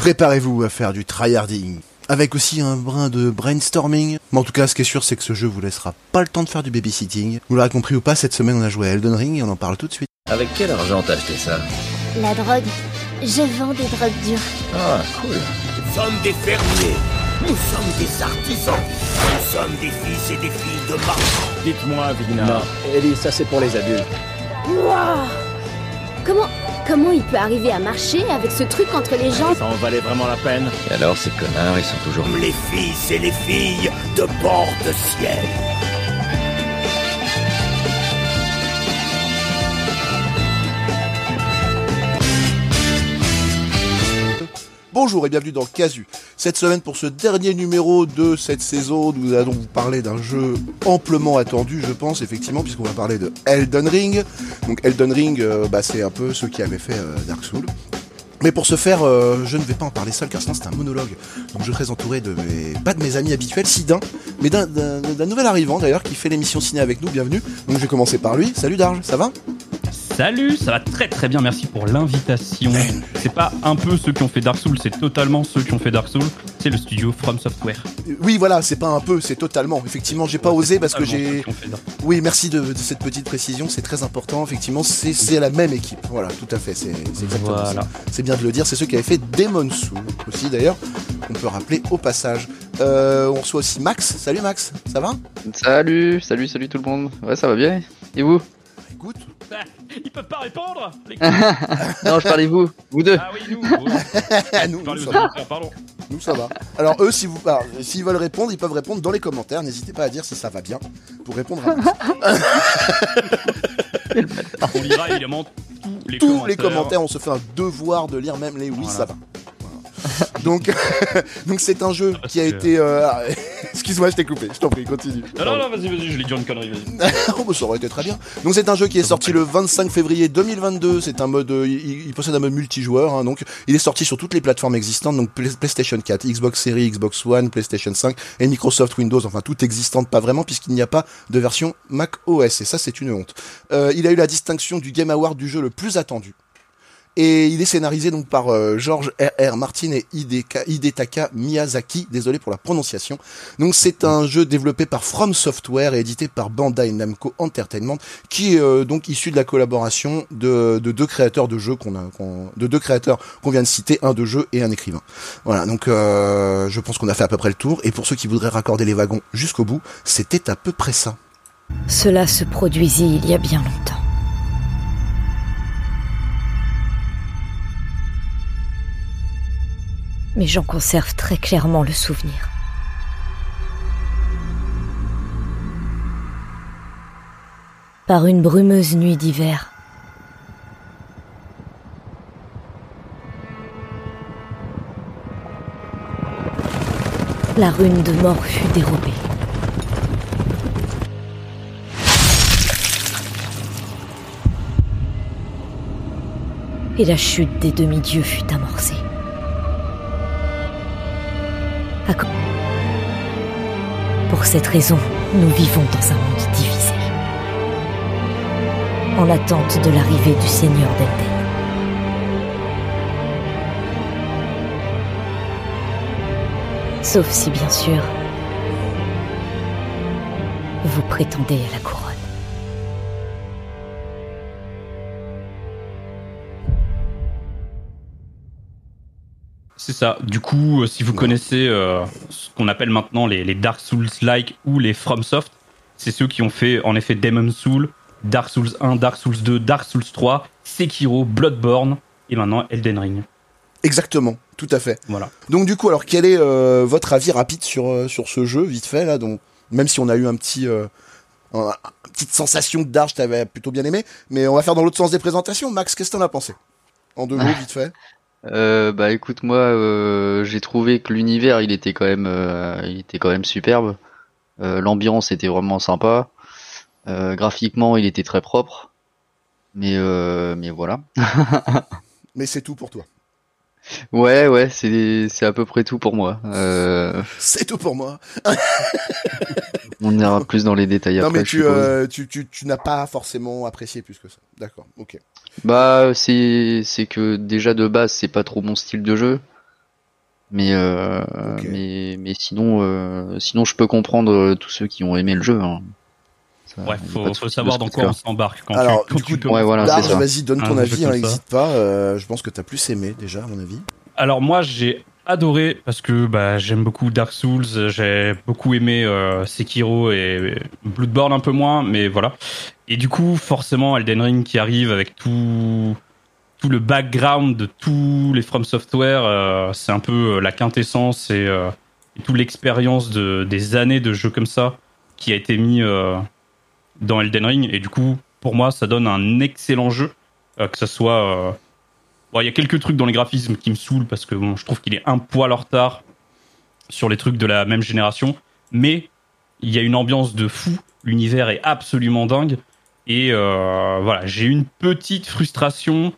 préparez-vous à faire du tryharding. Avec aussi un brin de brainstorming. Mais en tout cas, ce qui est sûr, c'est que ce jeu vous laissera pas le temps de faire du babysitting. Vous l'aurez compris ou pas, cette semaine on a joué à Elden Ring et on en parle tout de suite. Avec quel argent t'as acheté ça? La drogue. Je vends des drogues dures. Ah, cool. Nous sommes des fermiers. Nous sommes des artisans. Nous sommes des fils et des filles de marchands. Dites-moi, Vigna. Non, Ellie, ça c'est pour les adultes. Waouh Comment comment il peut arriver à marcher avec ce truc entre les jambes Ça en valait vraiment la peine Et alors, ces connards, ils sont toujours... Les fils et les filles de bord de ciel. Bonjour et bienvenue dans Casu. Cette semaine, pour ce dernier numéro de cette saison, nous allons vous parler d'un jeu amplement attendu, je pense, effectivement, puisqu'on va parler de Elden Ring. Donc Elden Ring, euh, bah, c'est un peu ceux qui avaient fait euh, Dark Souls. Mais pour ce faire, euh, je ne vais pas en parler seul car sinon c'est un monologue. Donc je serai entouré de mes, pas de mes amis habituels, si d'un, mais d'un nouvel arrivant d'ailleurs qui fait l'émission ciné avec nous, bienvenue. Donc je vais commencer par lui. Salut Darge, ça va? Salut, ça va très très bien, merci pour l'invitation. C'est pas un peu ceux qui ont fait Dark Souls, c'est totalement ceux qui ont fait Dark Souls. C'est le studio From Software. Euh, Oui voilà, c'est pas un peu, c'est totalement. Effectivement, j'ai pas osé parce que j'ai... Oui, merci de, de cette petite précision, c'est très important. Effectivement, c'est c'est la même équipe. Voilà, tout à fait, c'est c'est exactement Voilà. ça. C'est bien de le dire, c'est ceux qui avaient fait Demon Soul aussi d'ailleurs, qu'on peut rappeler au passage. Euh, on reçoit aussi Max. Salut Max, ça va? Salut, salut, salut tout le monde. Ouais, ça va bien. Et vous? Écoute, Ah, Ils peuvent pas répondre les Non, je parlais vous, vous deux. Ah oui, nous. oui. à nous, ça va. auditeurs, pardon. Nous, ça va. Alors eux, si vous, alors, s'ils veulent répondre, ils peuvent répondre dans les commentaires. N'hésitez pas à dire si ça va bien pour répondre à. On lira évidemment tous les tous commentaires. les commentaires. On se fait un devoir de lire même les oui, Voilà. ça va. Donc, donc c'est un jeu Ah, qui a été. euh, Excuse-moi, je t'ai coupé. Je t'en prie, continue. Non, non, non, vas-y, vas-y, je l'ai dit une connerie, vas-y. Oh, bah, ça aurait été très bien. Donc c'est un jeu qui est sorti le 25 février 2022. C'est un mode, euh, il, il possède un mode multijoueur. hein, donc il est sorti sur toutes les plateformes existantes, donc Play- PlayStation 4, Xbox Series, Xbox One, PlayStation 5 et Microsoft Windows. Enfin toutes existantes, pas vraiment, puisqu'il n'y a pas de version Mac OS. Et ça c'est une honte. Euh, il a eu la distinction du Game Award du jeu le plus attendu. Et il est scénarisé donc par euh, George R.R. Martin et Hideka- Hidetaka Miyazaki, désolé pour la prononciation. Donc c'est un jeu développé par From Software et édité par Bandai Namco Entertainment, qui est euh, donc issu de la collaboration de, de deux créateurs de jeux qu'on a, de deux créateurs qu'on vient de citer, un de jeu et un écrivain. Voilà, donc euh, je pense qu'on a fait à peu près le tour. Et pour ceux qui voudraient raccorder les wagons jusqu'au bout, c'était à peu près ça. Cela se produisit il y a bien longtemps. Mais j'en conserve très clairement le souvenir. Par une brumeuse nuit d'hiver, la rune de mort fut dérobée. et la chute des demi-dieux fut amorcée. Pour cette raison, nous vivons dans un monde divisé. En attente de l'arrivée du Seigneur d'Elden. Sauf si, bien sûr, vous prétendez à la couronne. C'est ça. Du coup, euh, si vous connaissez euh, ce qu'on appelle maintenant les, les Dark Souls-like ou les FromSoft, c'est ceux qui ont fait en effet Demon Soul, Dark Souls 1, Dark Souls 2, Dark Souls 3, Sekiro, Bloodborne et maintenant Elden Ring. Exactement, tout à fait. Voilà. Donc du coup, alors quel est euh, votre avis rapide sur euh, sur ce jeu, vite fait là? Donc même si on a eu un petit euh, un- une petite sensation que Darge t'avais plutôt bien aimé, mais on va faire dans l'autre sens des présentations. Max, qu'est-ce que t'en as pensé? En deux mots, vite fait. Euh, bah écoute, moi, euh, j'ai trouvé que l'univers, il était quand même, euh, il était quand même superbe. Euh, L'ambiance était vraiment sympa. Euh, graphiquement, il était très propre. Mais mais voilà. Mais c'est tout pour toi. Ouais, ouais, c'est c'est à peu près tout pour moi. Euh, C'est tout pour moi. on ira plus dans les détails non après. mais tu, euh, tu tu tu n'as pas forcément apprécié plus que ça. D'accord, ok. Bah c'est c'est que déjà de base c'est pas trop mon style de jeu. Mais euh, mais mais sinon euh, sinon je peux comprendre tous ceux qui ont aimé le jeu. Hein. Ça, Ouais, faut, savoir dans quoi on s'embarque quand Alors, tu, quand du tu coup. Ouais, voilà, vas-y, donne ton Un avis, hein, n'hésite pas. euh, je pense que t'as plus aimé déjà, à mon avis. Alors moi j'ai adoré parce que bah, j'aime beaucoup Dark Souls, j'ai beaucoup aimé euh, Sekiro et Bloodborne un peu moins, mais voilà. Et du coup forcément Elden Ring qui arrive avec tout tout le background de tous les From Software, euh, c'est un peu la quintessence et, euh, et toute l'expérience de des années de jeux comme ça qui a été mis euh, dans Elden Ring. Et du coup pour moi ça donne un excellent jeu, euh, que ce soit euh, il y a quelques trucs dans les graphismes qui me saoulent parce que je trouve qu'il est un poil en retard sur les trucs de la même génération, mais il y a une ambiance de fou, l'univers est absolument dingue et euh, voilà, j'ai une petite frustration,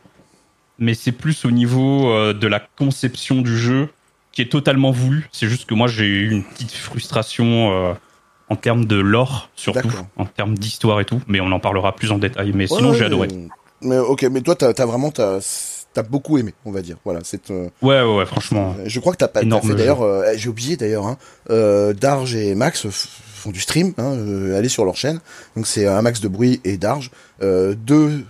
mais c'est plus au niveau de la conception du jeu qui est totalement voulu. C'est juste que moi j'ai eu une petite frustration en termes de lore surtout, en termes d'histoire et tout, mais on en parlera plus en détail. Mais Ouais, sinon ouais, j'ai adoré. Mais, ok, mais toi, t'as as vraiment, t'as as beaucoup aimé, on va dire. Voilà, c'est. euh, Ouais ouais ouais, franchement. je crois que t'as pas. Énorme fait d'ailleurs. euh, J'ai oublié d'ailleurs. Hein, euh, Darge et Max font du stream. Hein, allez sur leur chaîne. Donc c'est un max de bruit et Darge. Deux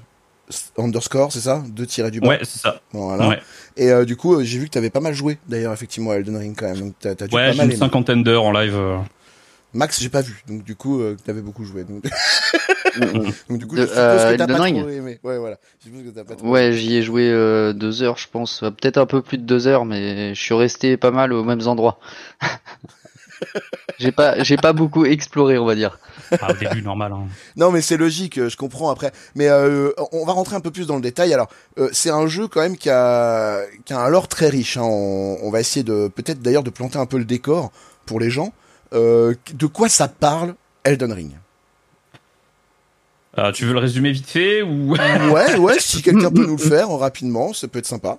underscore, c'est ça? Deux tirés du bas. Ouais, c'est ça. Voilà. Ouais. Et euh, du coup, euh, j'ai vu que t'avais pas mal joué d'ailleurs effectivement à Elden Ring quand même. Donc t'as dû Ouais, pas j'ai mal une aimé. cinquantaine d'heures en live. euh. Max, j'ai pas vu. Donc du coup, euh, t'avais beaucoup joué. Donc, donc du coup, je suppose euh, que t'as pas Ring trop aimé. Ouais, voilà. Je suppose que t'as pas trop Ouais, j'y ai joué euh, deux heures, je pense, Euh, peut-être un peu plus de deux heures, mais je suis resté pas mal aux mêmes endroits. j'ai pas, j'ai pas beaucoup exploré, on va dire. Ah, au début, normal. Hein. Non, mais c'est logique, je comprends après. Mais euh, on va rentrer un peu plus dans le détail. Alors, euh, c'est un jeu quand même qui a, qui a un lore très riche. Hein. On, on va essayer de peut-être d'ailleurs de planter un peu le décor pour les gens. Euh, de quoi ça parle Elden Ring? Euh, tu veux le résumer vite fait ou Ouais, ouais. si quelqu'un peut nous le faire rapidement, ça peut être sympa.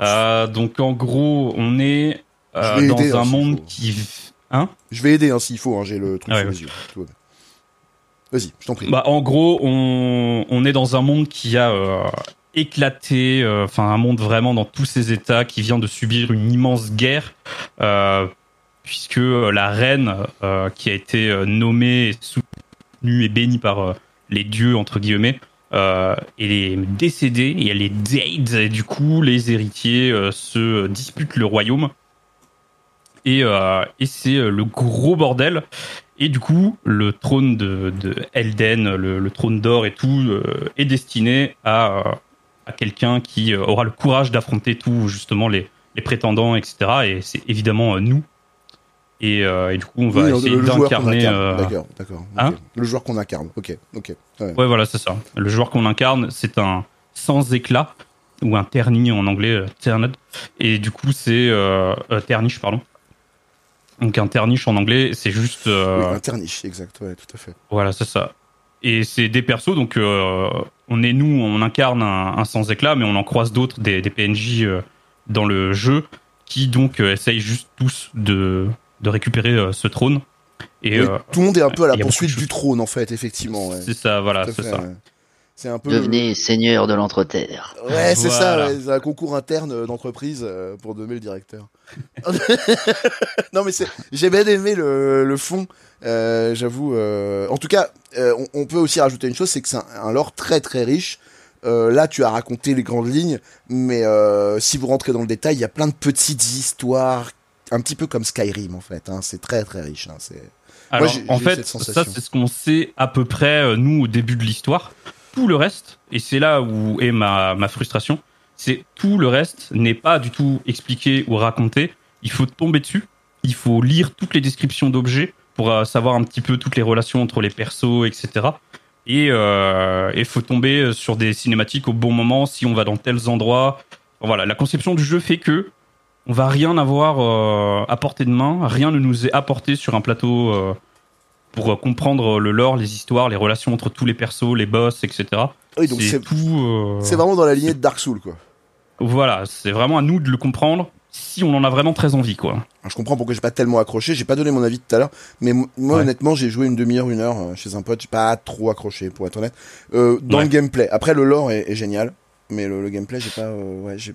Euh, Donc en gros, on est euh, dans aider, hein, un monde faut. qui, hein? Je vais aider hein, s'il faut. Hein, J'ai le truc sous ouais. les yeux. Vas-y, je t'en prie. Bah en gros, on, on est dans un monde qui a euh, éclaté, euh, enfin un monde vraiment dans tous ses états, qui vient de subir une immense guerre, euh, puisque euh, la reine euh, qui a été euh, nommée, soutenue et bénie par les dieux entre guillemets, euh, elle est décédée et elle est dead. Et du coup, les héritiers se disputent le royaume. Et, et c'est le gros bordel. Et du coup, le trône de, de Elden, le, trône d'or et tout, est destiné à, à quelqu'un qui aura le courage d'affronter tout, justement, les, prétendants, etc. Et c'est évidemment nous. Et, euh, et du coup, on va Oui, essayer d'incarner. incarne. euh, D'accord, d'accord. hein le joueur qu'on incarne. Ok, ok. Ouais. Ouais, voilà, c'est ça. Le joueur qu'on incarne, c'est un sans éclat ou un terni en anglais, euh, terned. Et du coup, c'est euh, terniche, pardon. Donc un terniche en anglais, c'est juste. Oui, un terniche, exact. Ouais, tout à fait. Voilà, c'est ça. Et c'est des persos, donc on est nous, on incarne un, un sans éclat, mais on en croise d'autres, des, des PNJ dans le jeu, qui donc essayent juste tous de, de récupérer euh, ce trône. Et Oui, euh, tout le monde est un peu à la poursuite du trône, en fait, effectivement. Ouais. c'est ça, voilà, c'est ça. ouais. C'est un peu. Devenez seigneur de l'entreterre. Ouais, c'est ça, Voilà. ouais, c'est un concours interne euh, d'entreprise pour nommer le directeur. non, mais c'est, j'ai bien aimé le, le fond, euh, j'avoue. euh, en tout cas, euh, on, on peut aussi rajouter une chose, c'est que c'est un, un lore très très riche. Euh, là, tu as raconté les grandes lignes, mais euh, si vous rentrez dans le détail, il y a plein de petites histoires, un petit peu comme Skyrim en fait. Hein, c'est très très riche. Hein, c'est... Alors, en fait, ça, c'est ce qu'on sait à peu près, euh, nous, au début de l'histoire. Tout le reste, et c'est là où est ma, ma frustration, c'est tout le reste n'est pas du tout expliqué ou raconté. Il faut tomber dessus, il faut lire toutes les descriptions d'objets pour euh, savoir un petit peu toutes les relations entre les persos, etc. Et euh, il faut tomber sur des cinématiques au bon moment si on va dans tels endroits. Voilà, la conception du jeu fait que on va rien avoir euh, à portée de main, rien ne nous est apporté sur un plateau euh, pour euh, comprendre le lore, les histoires, les relations entre tous les persos, les boss, etc. Oui, donc c'est, tout. c'est vraiment dans la lignée de Dark Souls, quoi. Voilà, c'est vraiment à nous de le comprendre si on en a vraiment très envie, quoi. Alors, je comprends pourquoi j'ai pas tellement accroché. J'ai pas donné mon avis tout à l'heure, mais moi Ouais. honnêtement, j'ai joué une demi-heure, une heure chez un pote. J'ai pas trop accroché, pour être honnête. Euh, dans Ouais. le gameplay. Après, le lore est, est génial. Mais le, le gameplay, j'ai pas. euh, ouais, j'ai.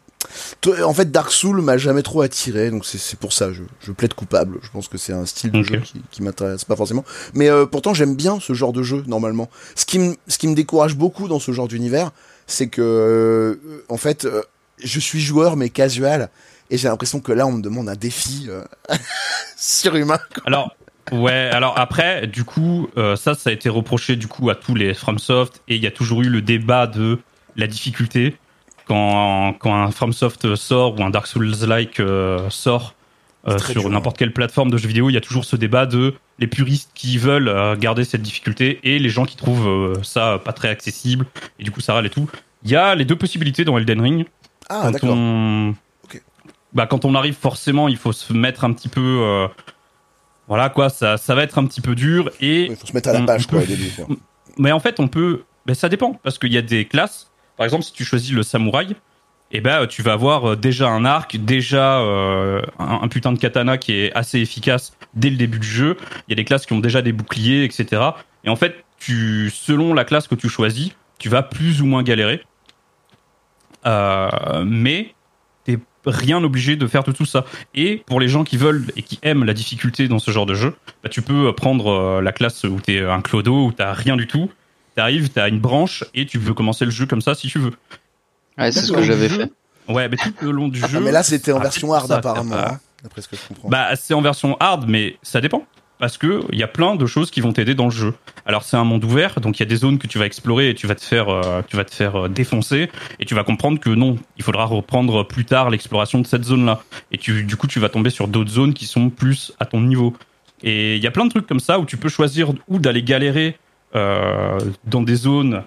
Toi, En fait, Dark Souls m'a jamais trop attiré, donc c'est c'est pour ça. Je, je plaide coupable. Je pense que c'est un style de jeu qui, qui m'intéresse pas forcément. Mais euh, pourtant, j'aime bien ce genre de jeu normalement. Ce qui me ce qui me décourage beaucoup dans ce genre d'univers, c'est que euh, en fait, je suis joueur mais casual. Et j'ai l'impression que là, on me demande un défi surhumain. Alors, ouais, alors après, du coup, euh, ça, ça a été reproché du coup à tous les FromSoft et il y a toujours eu le débat de la difficulté quand, quand un FromSoft sort ou un Dark Souls-like euh, sort euh, sur dur, n'importe quelle plateforme de jeux vidéo, il y a toujours ce débat de les puristes qui veulent euh, garder cette difficulté et les gens qui trouvent ça pas très accessible et du coup ça râle et tout. Il y a les deux possibilités dans Elden Ring Ah, quand d'accord. on bah quand on arrive forcément il faut se mettre un petit peu euh, voilà quoi ça ça va être un petit peu dur et Il faut se mettre à la page on quoi, peut- au début. quoi. mais en fait on peut ben ça dépend parce qu'il y a des classes par exemple si tu choisis le samouraï et ben tu vas avoir euh, déjà un arc déjà euh, un, putain de katana qui est assez efficace dès le début du jeu il y a des classes qui ont déjà des boucliers etc et en fait selon la classe que tu choisis tu vas plus ou moins galérer euh, mais t'es rien obligé de faire de tout ça. Et pour les gens qui veulent et qui aiment la difficulté dans ce genre de jeu, bah, tu peux prendre euh, la classe où t'es un clodo, où t'as rien du tout. T'arrives, t'as une branche et tu veux commencer le jeu comme ça si tu veux. Ouais, c'est ce que j'avais fait. Ouais, mais tout le long du Ah, jeu. mais là, c'était en ah, version hard ça, apparemment, hein, d'après ce que je comprends. Bah, c'est en version hard, mais ça dépend. Parce que il y a plein de choses qui vont t'aider dans le jeu. Alors c'est un monde ouvert, donc il y a des zones que tu vas explorer et tu vas te faire, euh, tu vas te faire euh, défoncer et tu vas comprendre que non, il faudra reprendre plus tard l'exploration de cette zone-là. Et tu, du coup, tu vas tomber sur d'autres zones qui sont plus à ton niveau. Et il y a plein de trucs comme ça où tu peux choisir ou d'aller galérer euh, dans des zones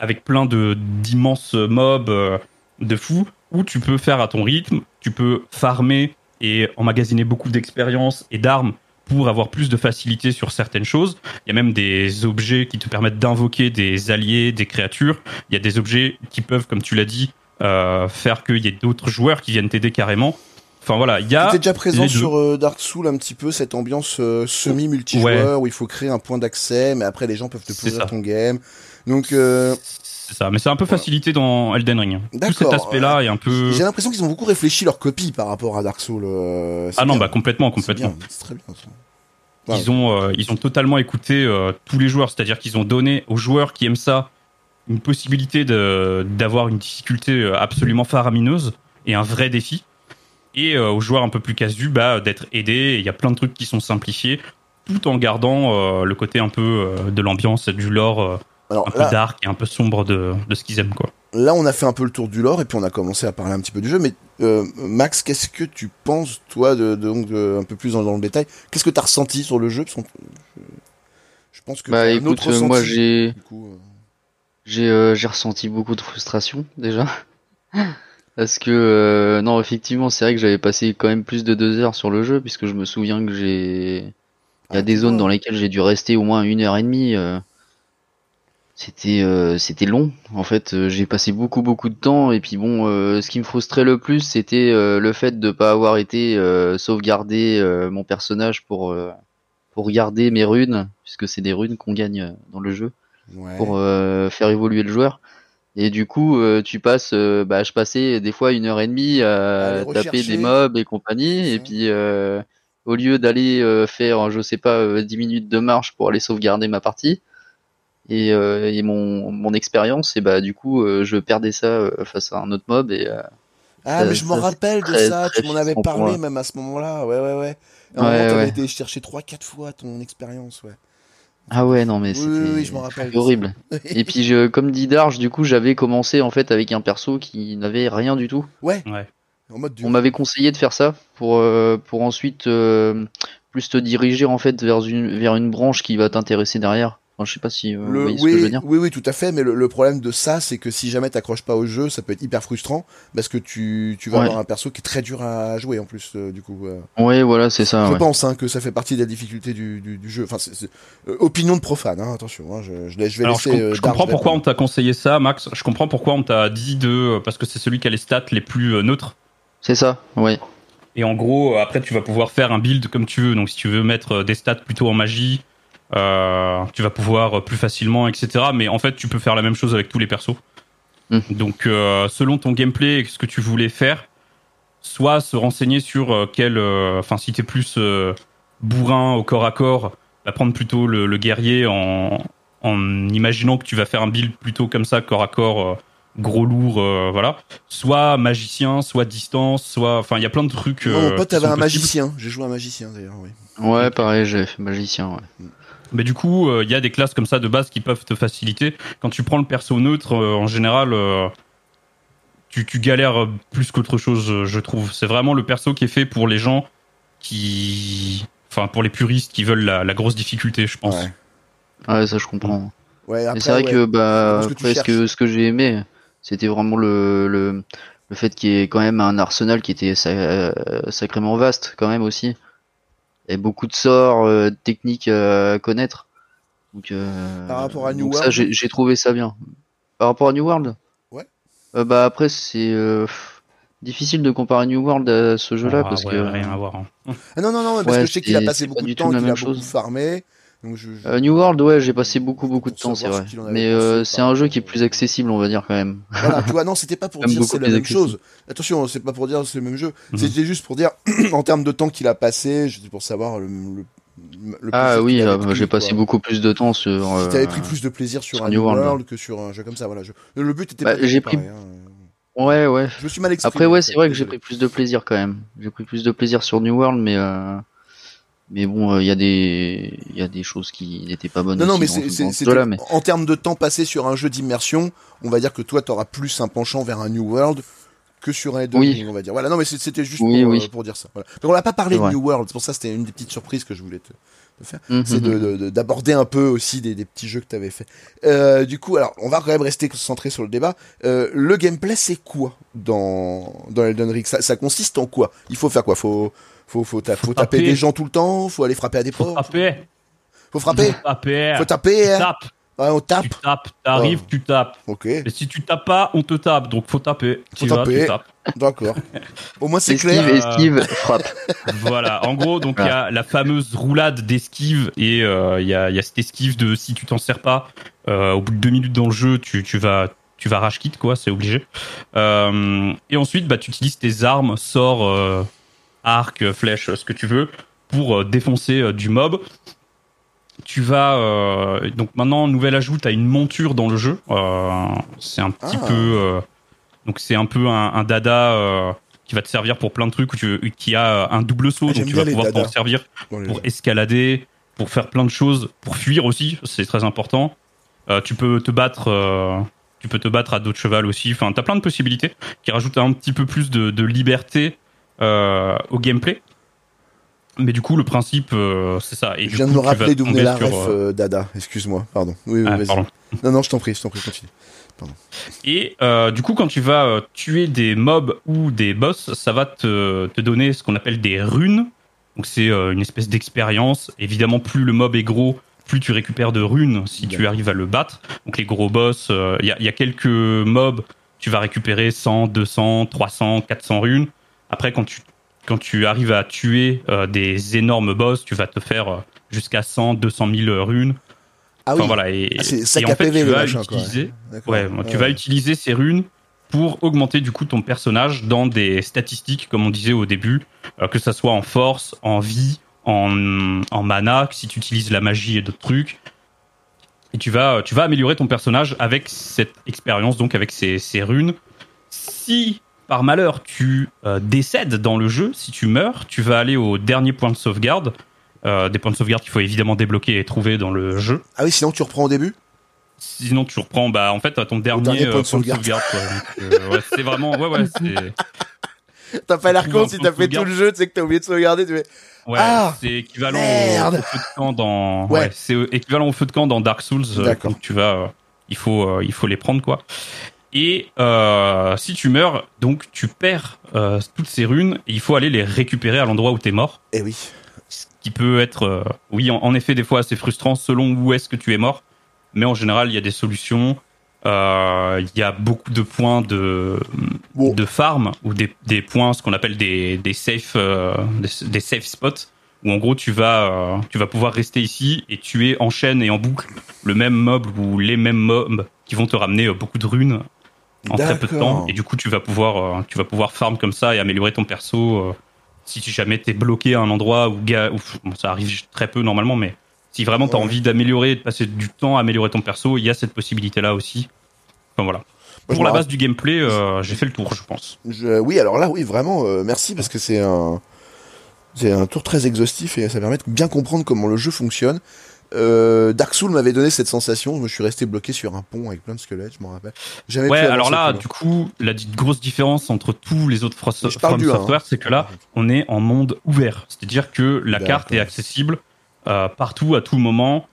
avec plein de d'immenses mobs euh, de fous, ou tu peux faire à ton rythme, tu peux farmer et emmagasiner beaucoup d'expérience et d'armes pour avoir plus de facilité sur certaines choses. Il y a même des objets qui te permettent d'invoquer des alliés, des créatures. Il y a des objets qui peuvent, comme tu l'as dit, euh, faire qu'il y ait d'autres joueurs qui viennent t'aider carrément. Enfin voilà, il y a C'était déjà présent sur euh, Dark Souls un petit peu cette ambiance euh, semi-multijoueur où il faut créer un point d'accès, mais après les gens peuvent te ça. ton game. Donc euh, c'est ça, mais c'est un peu facilité dans Elden Ring. Tout cet aspect-là est un peu j'ai l'impression qu'ils ont beaucoup réfléchi leur copie par rapport à Dark Souls. ah non bien. bah complètement complètement. c'est très bien. ça. Ils ont ils ont totalement écouté tous les joueurs, c'est-à-dire qu'ils ont donné aux joueurs qui aiment ça une possibilité de d'avoir une difficulté absolument faramineuse et un vrai défi. Et euh, aux joueurs un peu plus casus, bah d'être aidés. Il y a plein de trucs qui sont simplifiés, tout en gardant euh, le côté un peu euh, de l'ambiance, du lore, euh, Alors un peu dark et un peu sombre de de ce qu'ils aiment quoi. là, on a fait un peu le tour du lore et puis on a commencé à parler un petit peu du jeu. Mais euh, Max, qu'est-ce que tu penses toi de, de- donc de- un peu plus dans, dans le détail? Qu'est-ce que t'as ressenti sur le jeu? Parce je, je pense que Bah t'as un écoute, autre euh, moi ressenti, j'ai du coup, j'ai j'ai ressenti beaucoup de frustration déjà. Parce que euh, non, effectivement, c'est vrai que j'avais passé quand même plus de deux heures sur le jeu, puisque je me souviens que j'ai il y a Ah, des zones dans lesquelles j'ai dû rester au moins une heure et demie. euh. C'était euh, c'était long. En fait, j'ai passé beaucoup beaucoup de temps et puis bon, euh, ce qui me frustrait le plus, c'était euh, le fait de pas avoir été euh, sauvegarder euh, mon personnage pour euh, pour garder mes runes, puisque c'est des runes qu'on gagne dans le jeu Ouais. pour euh, faire évoluer le joueur. Et du coup, euh, tu passes, euh, bah, je passais des fois une heure et demie à taper des mobs et compagnie, et puis euh, au lieu d'aller euh, faire, je sais pas, euh, 10 minutes de marche pour aller sauvegarder ma partie et, euh, et mon, mon expérience, et bah du coup, euh, je perdais ça euh, face à un autre mob et euh, Ah, Ça- mais je m'en rappelle de ça, tu m'en avais parlé moi. même à ce moment-là, ouais, ouais, ouais. À un Ouais, moment, t'avais ouais. été chercher 3-4 fois ton expérience, ouais. Ah ouais, non mais c'était oui, oui, horrible. Et puis je, comme dit Darge, du coup, j'avais commencé en fait avec un perso qui n'avait rien du tout. Ouais, Ouais. en mode du. On m'avait conseillé de faire ça pour euh, pour ensuite euh, plus te diriger en fait vers une vers une branche qui va t'intéresser derrière. Enfin, je sais pas si euh, vous Le, voyez ce oui, que je veux dire. oui, oui, tout à fait, mais le, le problème de ça, c'est que si jamais t'accroches pas au jeu, ça peut être hyper frustrant, parce que tu, tu vas Ouais. avoir un perso qui est très dur à jouer en plus, euh, du coup. euh. Ouais, voilà, c'est ça. je ouais. pense hein, que ça fait partie de la difficulté du, du, du jeu. Enfin, c'est, euh, opinion de profane, hein, attention, hein, je, je, vais Alors, je, com- euh, je comprends pourquoi on t'a conseillé ça, Max. Je comprends pourquoi on t'a dit de. Parce que c'est celui qui a les stats les plus euh, neutres. C'est ça. Ouais. Et en gros, euh, après, tu vas pouvoir faire un build comme tu veux. Donc, si tu veux mettre euh, des stats plutôt en magie, euh, tu vas pouvoir plus facilement, etc. Mais en fait, tu peux faire la même chose avec tous les persos. Hmm. Donc, euh, selon ton gameplay et ce que tu voulais faire, soit se renseigner sur euh, quel, euh, enfin, si t'es plus euh, bourrin au corps à corps, bah, prendre plutôt le, le guerrier en, en imaginant que tu vas faire un build plutôt comme ça, corps à corps, euh, gros lourd, euh, voilà. Soit magicien, soit distance, soit, enfin, il y a plein de trucs. Mon pote avait un possibles. magicien. J'ai joué un magicien d'ailleurs, oui. Ouais, pareil, j'avais fait magicien. Ouais. Mais du coup, euh, il y a des classes comme ça de base qui peuvent te faciliter. Quand tu prends le perso neutre, euh, en général, euh, tu, tu galères plus qu'autre chose, euh, je trouve. C'est vraiment le perso qui est fait pour les gens qui, enfin, pour les puristes qui veulent la, la grosse difficulté, je pense. Ouais. Ouais, ça je comprends. Ouais, c'est vrai ouais. que bah ce que après, ce que ce que j'ai aimé, c'était vraiment le, le le fait qu'il y ait quand même un arsenal qui était sa- euh, sacrément vaste quand même aussi. Avait beaucoup de sorts, euh, de techniques euh, à connaître. Donc, euh, Par rapport à New donc ça, World j'ai j'ai trouvé ça bien. Par rapport à New World Ouais. Euh, bah après c'est euh, difficile de comparer New World à ce jeu-là Ah, parce ouais, que rien à voir. hein. Ah non, non, non, parce Ouais, que je sais qu'il a passé beaucoup pas de temps, qu'il a beaucoup chose. farmé. Donc je, je- euh, New World, ouais, j'ai passé beaucoup beaucoup de temps, c'est vrai. ce Mais euh, c'est un jeu qui est plus accessible, on va dire quand même. Voilà, tu vois, non, c'était pas pour dire c'est la même accessible. chose. Attention, c'est pas pour dire c'est le même jeu. Mhm. C'était juste pour dire, en termes de temps qu'il a passé, c'était pour savoir le, le, le Ah oui, euh, pris, j'ai passé beaucoup plus de temps sur. Si euh, t'avais pris plus de plaisir sur sur un New World. World que sur un jeu comme ça, voilà. Je... Le but était Bah, j'ai pris- hein. Ouais, ouais. Je me suis mal exprimé. Après, ouais, c'est vrai que j'ai pris plus de plaisir quand même. J'ai pris plus de plaisir sur New World, mais euh, mais bon, il y a des il y a des choses qui n'étaient pas bonnes. Non, non, mais c'est, mais en termes de temps passé sur un jeu d'immersion, on va dire que toi, t'auras plus un penchant vers un New World que sur un Elden Oui. Ring, on va dire. Voilà, non, mais c'était juste Oui, pour, oui. euh, pour dire ça. Voilà. Donc, on n'a pas parlé de. New World, c'est pour ça que c'était une des petites surprises que je voulais te, te faire. Mhm. C'est de, de- de- d'aborder un peu aussi des, des petits jeux que tu avais fait. Euh, du coup, alors, on va quand même rester centré sur le débat. Euh, le gameplay, c'est quoi dans, dans Elden Ring? Ça, ça consiste en quoi? Il faut faire quoi? Faut, faut, faut, ta- faut taper taper. des gens tout le temps Faut aller frapper à des Faut portes taper. Faut frapper Faut taper. Faut taper Tu hein tapes. Ouais, on tape Tu tapes. T'arrives, Oh. tu tapes. Ok, Et si tu tapes pas, on te tape. Donc faut taper. Faut Tu taper. d'accord. Au moins, c'est esquive, clair. esquive, frappe. Voilà, en gros, donc il y a la fameuse roulade d'esquive et euh, il y, a, il y a cette esquive de si tu t'en sers pas, euh, au bout de deux minutes dans le jeu, tu, tu vas tu vas rage kit quoi, c'est obligé. Euh, et ensuite, bah tu utilises tes armes, sorts, euh, arc, flèche, ce que tu veux, pour euh, défoncer euh, du mob. Tu vas euh, donc maintenant nouvel ajout, t'as une monture dans le jeu. Euh, c'est un petit Ah. peu euh, donc c'est un peu un, un dada. qui va te servir pour plein de trucs, où tu, qui a un double saut, Ah, donc tu vas pouvoir t'en servir pour escalader, pour faire plein de choses, pour fuir aussi, c'est très important. Tu peux te battre, tu peux te battre à dos de cheval aussi. Enfin, t'as plein de possibilités qui rajoutent un petit peu plus de, de liberté au gameplay. Mais du coup, le principe, euh, c'est ça. Et Je viens de me rappeler d'où venait la sur, ref euh, euh, Dada. Excuse-moi, pardon. Oui, oui, ah, pardon. Non, non, je t'en prie, je t'en prie, continue. Et euh, du coup, quand tu vas euh, tuer des mobs ou des boss, ça va te, te donner ce qu'on appelle des runes. Donc c'est euh, une espèce d'expérience. Évidemment, plus le mob est gros, plus tu récupères de runes si tu arrives à le battre. Donc les gros boss, euh, il y, a, il y a quelques mobs, tu vas récupérer 100, 200, 300, 400 runes. Après, quand tu, quand tu arrives à tuer euh, des énormes boss, tu vas te faire euh, jusqu'à 100, 200 000 runes. Ah Enfin oui, voilà, et, Ah, c'est et en fait, PV, tu vas utiliser... Ouais, tu vas utiliser ces runes pour augmenter du coup ton personnage dans des statistiques, comme on disait au début, euh, que ça soit en force, en vie, en, en mana, si tu utilises la magie et d'autres trucs. Et tu vas, tu vas améliorer ton personnage avec cette expérience, donc avec ces, ces runes. Si par malheur tu euh, décèdes dans le jeu, si tu meurs, tu vas aller au dernier point de sauvegarde. Euh, des points de sauvegarde qu'il faut évidemment débloquer et trouver dans le jeu. Ah oui, sinon tu reprends au début? Sinon, tu reprends, bah, en fait, à ton dernier, dernier euh, point de point de sauvegarde. ouais, c'est vraiment, ouais, ouais, c'est, T'as pas l'air con si t'as fait tout le jeu, tu sais que t'as oublié de sauvegarder, tu fais ouais, Ah, c'est équivalent au, merde. au feu de camp dans, Ouais. ouais, c'est équivalent au feu de camp dans Dark Souls. D'accord. Donc, tu vas, euh, il faut, euh, il faut les prendre, quoi. Et, euh, si tu meurs, donc, tu perds, euh, toutes ces runes et il faut aller les récupérer à l'endroit où t'es mort. Eh oui. Ce qui peut être, euh, oui, en, en effet, des fois assez frustrant selon où est-ce que tu es mort. Mais en général, il y a des solutions. Euh, Il y a beaucoup de points de, Bon. de farm ou des, des points, ce qu'on appelle des, des safe, euh, des, des safe spots, où en gros tu vas, euh, tu vas pouvoir rester ici et tuer en chaîne et en boucle le même mob ou les mêmes mobs qui vont te ramener euh, beaucoup de runes. En très peu de temps. Et du coup, tu vas pouvoir, euh, tu vas pouvoir farm comme ça et améliorer ton perso. euh, si tu- jamais t'es bloqué à un endroit où, ça arrive très peu normalement, mais si vraiment t'as Ouais. envie d'améliorer, de passer du temps à améliorer ton perso, il y a cette possibilité-là aussi. Enfin voilà. Moi, Pour la base du gameplay, euh, j'ai fait le tour, je pense. Je- oui, alors là, oui, vraiment, euh, merci parce que c'est un, c'est un tour très exhaustif et ça permet de bien comprendre comment le jeu fonctionne. Euh, Dark Souls m'avait donné cette sensation. Je me suis resté bloqué sur un pont avec plein de squelettes, je m'en rappelle. Jamais Ouais, alors là, du coup, la grosse différence entre tous les autres From Software, hein. c'est que là, on est en monde ouvert. C'est-à-dire que la carte est accessible euh, partout, à tout moment.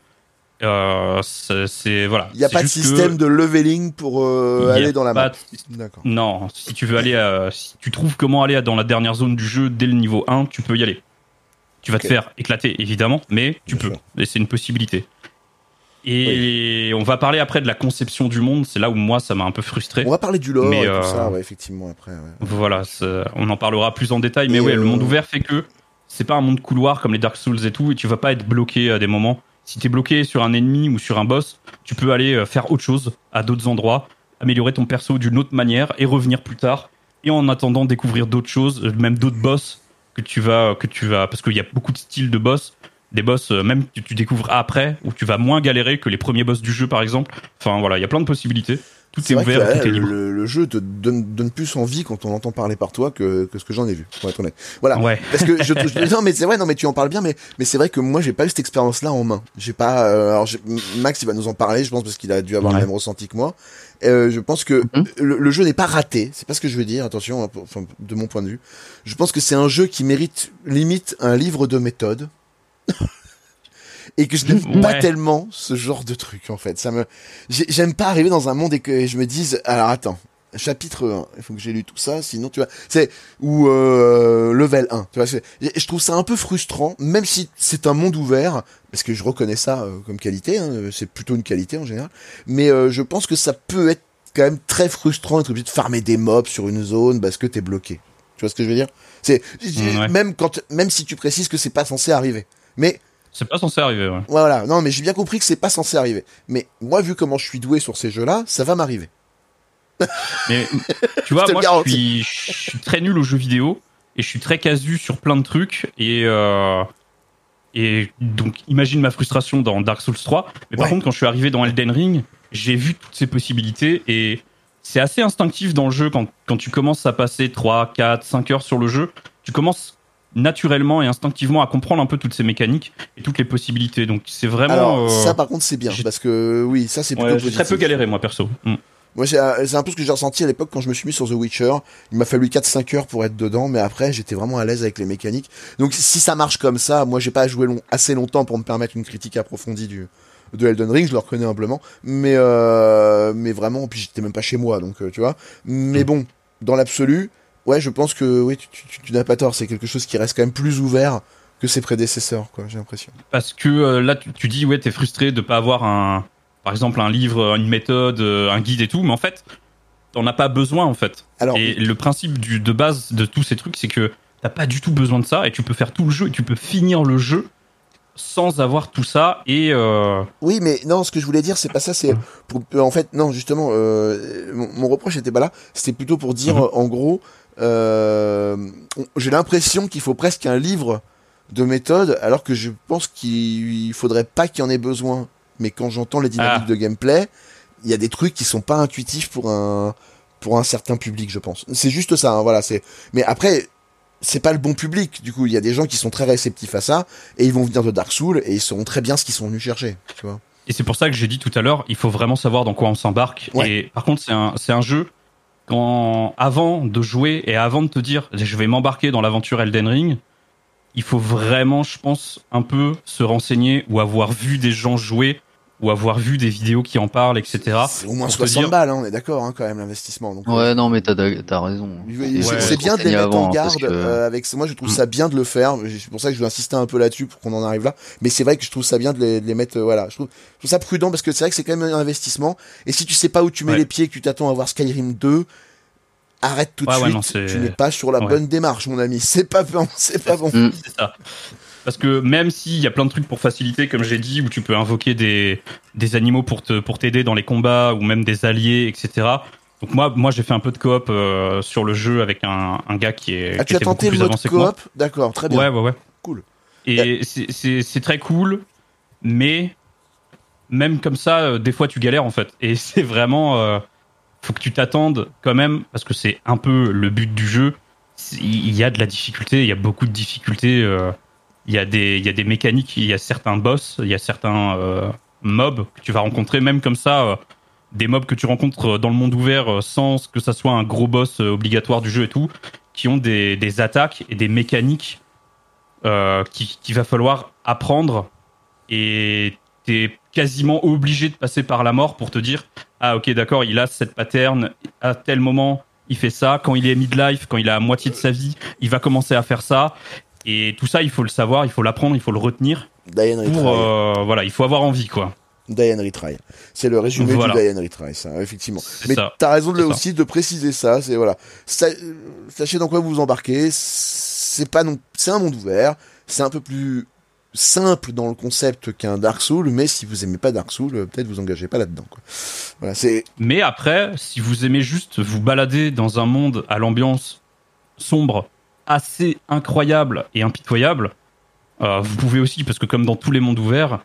Euh, c'est c'est- voilà. il n'y a pas de que système de leveling pour euh, aller dans la map. de-. Non, si tu veux aller, à- si tu trouves comment aller dans la dernière zone du jeu dès le niveau 1, tu peux y aller. Tu vas te faire éclater, évidemment, mais tu Bien peux. sûr. Et c'est une possibilité. Et on va parler après de la conception du monde. C'est là où moi, ça m'a un peu frustré. On va parler du lore Mais, et euh, tout ça, ouais, effectivement, après. ouais. Voilà, on en parlera plus en détail, mais Et ouais, le euh, monde ouvert fait que c'est pas un monde couloir comme les Dark Souls et tout, et tu vas pas être bloqué à des moments. Si t'es bloqué sur un ennemi ou sur un boss, tu peux aller euh, faire autre chose à d'autres endroits, améliorer ton perso d'une autre manière et revenir plus tard. Et en attendant découvrir d'autres choses, même d'autres boss que tu vas, que tu vas, parce qu'il y a beaucoup de styles de boss, des boss euh, même que tu découvres après où tu vas moins galérer que les premiers boss du jeu par exemple. Enfin voilà, il y a plein de possibilités. Tout est, C'est vrai que ouvert, tout est libre. le, le jeu te donne, donne plus envie quand on entend parler par toi que, que ce que j'en ai vu, pour être honnête. Voilà. Ouais. Parce que je, je- non mais c'est vrai non mais tu en parles bien mais mais c'est vrai que moi j'ai pas eu cette expérience là en main. J'ai pas euh, alors Max il va nous en parler je pense parce qu'il a dû avoir Ouais. le même ressenti que moi. Euh, je pense que Mhm. le, le jeu n'est pas raté, c'est pas ce que je veux dire attention hein, pour- enfin, de mon point de vue. Je pense que c'est un jeu qui mérite limite un livre de méthode. Et que je n'aime pas Ouais. tellement ce genre de truc en fait. Ça me j'ai- j'aime pas arriver dans un monde et que je me dise alors attends chapitre 1, il faut que j'ai lu tout ça, sinon tu vois, c'est ou euh, level 1, tu vois, je trouve ça un peu frustrant, même si c'est un monde ouvert, parce que je reconnais ça euh, comme qualité, hein, c'est plutôt une qualité en général, mais euh, je pense que ça peut être quand même très frustrant d'être obligé de farmer des mobs sur une zone parce que t'es bloqué. Tu vois ce que je veux dire? C'est Ouais. même quand même si tu précises que c'est pas censé arriver, mais C'est pas censé arriver, ouais. voilà, non mais j'ai bien compris que c'est pas censé arriver, mais moi vu comment je suis doué sur ces jeux-là, ça va m'arriver. Mais tu vois, Je moi je suis, je suis très nul aux jeux vidéo et je suis très casu sur plein de trucs et euh, et donc imagine ma frustration dans Dark Souls 3. Mais par contre, quand je suis arrivé dans Elden Ring, j'ai vu toutes ces possibilités et c'est assez instinctif dans le jeu quand, quand tu commences à passer 3, 4, 5 heures sur le jeu, tu commences naturellement et instinctivement à comprendre un peu toutes ces mécaniques et toutes les possibilités. Donc c'est vraiment Alors euh, ça par contre c'est bien parce que oui ça c'est plutôt ouais, j'ai très peu galéré moi perso. Mm. Moi, c'est euh, un peu ce que j'ai ressenti à l'époque quand je me suis mis sur The Witcher. Il m'a fallu 4-5 heures pour être dedans, mais après, j'étais vraiment à l'aise avec les mécaniques. Donc, si ça marche comme ça, moi, j'ai pas joué long, assez longtemps pour me permettre une critique approfondie du de Elden Ring, je le reconnais humblement. Mais, euh, mais vraiment, puis j'étais même pas chez moi, donc, euh, tu vois. Mais bon, dans l'absolu, ouais, je pense que, oui, tu, tu, tu n'as pas tort. C'est quelque chose qui reste quand même plus ouvert que ses prédécesseurs, quoi, j'ai l'impression. Parce que euh, là, tu, tu dis, ouais, t'es frustré de pas avoir un, par exemple, un livre, une méthode, euh, un guide et tout, mais en fait, t'en as pas besoin, en fait. Alors, Et le principe du, de base de tous ces trucs, c'est que t'as pas du tout besoin de ça et tu peux faire tout le jeu et tu peux finir le jeu sans avoir tout ça et euh, Oui, mais non, ce que je voulais dire, c'est pas ça. C'est pour, en fait, non, justement, euh, mon, mon reproche était pas là. C'était plutôt pour dire, Mhm. en gros, j'ai l'impression qu'il faut presque un livre de méthode, alors que je pense qu'il faudrait pas qu'il y en ait besoin. Mais quand j'entends les dynamiques Ah. de gameplay, il y a des trucs qui sont pas intuitifs pour un pour un certain public, je pense. C'est juste ça. hein, voilà. C'est. Mais après. C'est pas le bon public, du coup, il y a des gens qui sont très réceptifs à ça, et ils vont venir de Dark Souls, et ils sauront très bien ce qu'ils sont venus chercher, tu vois. et c'est pour ça que j'ai dit tout à l'heure, il faut vraiment savoir dans quoi on s'embarque. Ouais. Et par contre, c'est un, c'est un jeu quand avant de jouer et avant de te dire, je vais m'embarquer dans l'aventure Elden Ring, il faut vraiment, je pense, un peu se renseigner ou avoir vu des gens jouer ou avoir vu des vidéos qui en parlent, etc. C'est au moins pour te 60 dire- balles, hein, on est d'accord, hein, quand même, l'investissement. Donc, Ouais, non, mais t'as t'as raison. C'est Ouais. c'est bien de les mettre en hein, garde. que- euh, avec moi, je trouve ça bien de le faire. C'est pour ça que je veux insister un peu là-dessus pour qu'on en arrive là. Mais c'est vrai que je trouve ça bien de les, de les mettre. euh, voilà, je trouve, je trouve ça prudent parce que c'est vrai que c'est quand même un investissement. Et si tu sais pas où tu mets Ouais. les pieds, que tu t'attends à voir Skyrim 2, arrête tout de Ouais, ouais, suite. non, tu n'es pas sur la Ouais. bonne démarche, mon ami. C'est pas bon. C'est pas bon. Mm. C'est ça. Parce que même s'il y a plein de trucs pour faciliter, comme j'ai dit, où tu peux invoquer des, des animaux pour te pour t'aider dans les combats, ou même des alliés, etc. Donc moi, moi j'ai fait un peu de coop euh, sur le jeu avec un, un gars qui est. Ah, qui tu as tenté le mode coop D'accord, très bien. Ouais, ouais, ouais. Cool. Et c'est- c'est très cool, mais même comme ça, euh, des fois tu galères en fait. Et c'est vraiment. euh, faut que tu t'attendes quand même, parce que c'est un peu le but du jeu. Il y a de la difficulté, il y a beaucoup de difficultés. Euh, Il y, a des- il y a des mécaniques, il y a certains boss, il y a certains euh, mobs que tu vas rencontrer, même comme ça. euh, des mobs que tu rencontres dans le monde ouvert euh, sans que ça soit un gros boss euh, obligatoire du jeu et tout, qui ont des, des attaques et des mécaniques euh, qui- qu'il va falloir apprendre et t'es quasiment obligé de passer par la mort pour te dire ah ok d'accord il a cette pattern à tel moment il fait ça quand il est midlife quand il a à moitié de sa vie il va commencer à faire ça et tout ça il faut le savoir il faut l'apprendre il faut le retenir Diane Retry. pour euh, voilà il faut avoir envie quoi Diane Retry. C'est le résumé Voilà. du Diane Retry, ça, effectivement. Mais t'as raison de, aussi de préciser ça. C'est voilà. Euh, sachez dans quoi vous vous embarquez. C'est pas non, c'est un monde ouvert. C'est un peu plus simple dans le concept qu'un Dark Souls, mais si vous aimez pas Dark Souls, euh, peut-être vous engagez pas là-dedans. Voilà, c'est Mais après, si vous aimez juste vous balader dans un monde à l'ambiance sombre, assez incroyable et impitoyable, euh, vous pouvez aussi, parce que comme dans tous les mondes ouverts,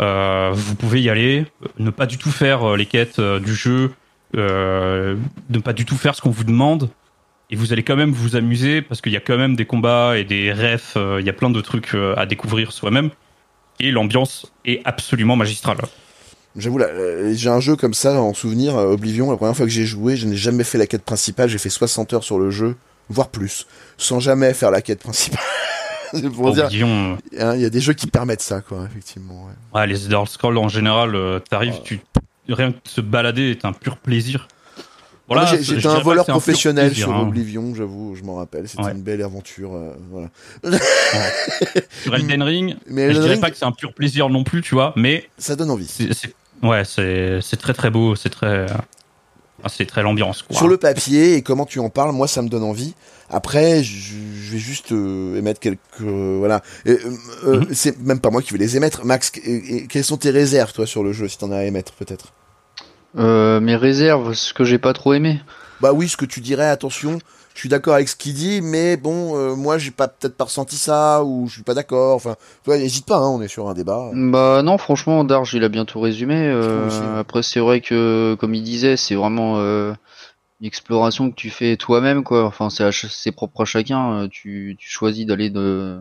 euh, vous pouvez y aller, euh, ne pas du tout faire les quêtes du jeu, ne pas du tout faire ce qu'on vous demande, et vous allez quand même vous amuser, parce qu'il y a quand même des combats et des refs, il y a plein de trucs à découvrir soi-même, et l'ambiance est absolument magistrale. J'avoue, j'ai un jeu comme ça en souvenir, Oblivion. La première fois que j'ai joué, je n'ai jamais fait la quête principale. J'ai fait 60 heures sur le jeu, voire plus, sans jamais faire la quête principale. Pour dire, Oblivion, hein, il y a des jeux qui permettent ça, quoi, effectivement. ouais. Ouais, les Elder Scrolls en général, euh, t'arrives, tu rien que de se balader est un pur plaisir. Je J'étais un voleur professionnel plaisir, sur hein. Oblivion, j'avoue, je m'en rappelle. C'était Ouais. une belle aventure. euh, voilà. Sur Elden Ring, Mais je Elden dirais Ring, pas que c'est un pur plaisir non plus, tu vois, mais ça donne envie. c'est, c'est- ouais, c'est, c'est très très beau, c'est très, ah, c'est très l'ambiance. Quoi. Sur le papier et comment tu en parles, moi, ça me donne envie. Après, je, je vais juste euh, émettre quelques euh, voilà. Et, euh, Mhm. C'est même pas moi qui vais les émettre. Max, quelles sont tes réserves, toi, sur le jeu, si t'en as à émettre, peut-être? Euh, mes réserves, ce que j'ai pas trop aimé. Bah oui, ce que tu dirais, attention, je suis d'accord avec ce qu'il dit, mais bon, euh, moi, j'ai pas peut-être pas ressenti ça ou je suis pas d'accord. Enfin, n'hésite pas, hein, on est sur un débat. Bah non, franchement, Darge, il a bien tout résumé. euh, après, c'est vrai que, comme il disait, c'est vraiment euh, une exploration que tu fais toi-même, quoi. Enfin, c'est à ch- c'est propre à chacun. euh, Tu, tu choisis d'aller de,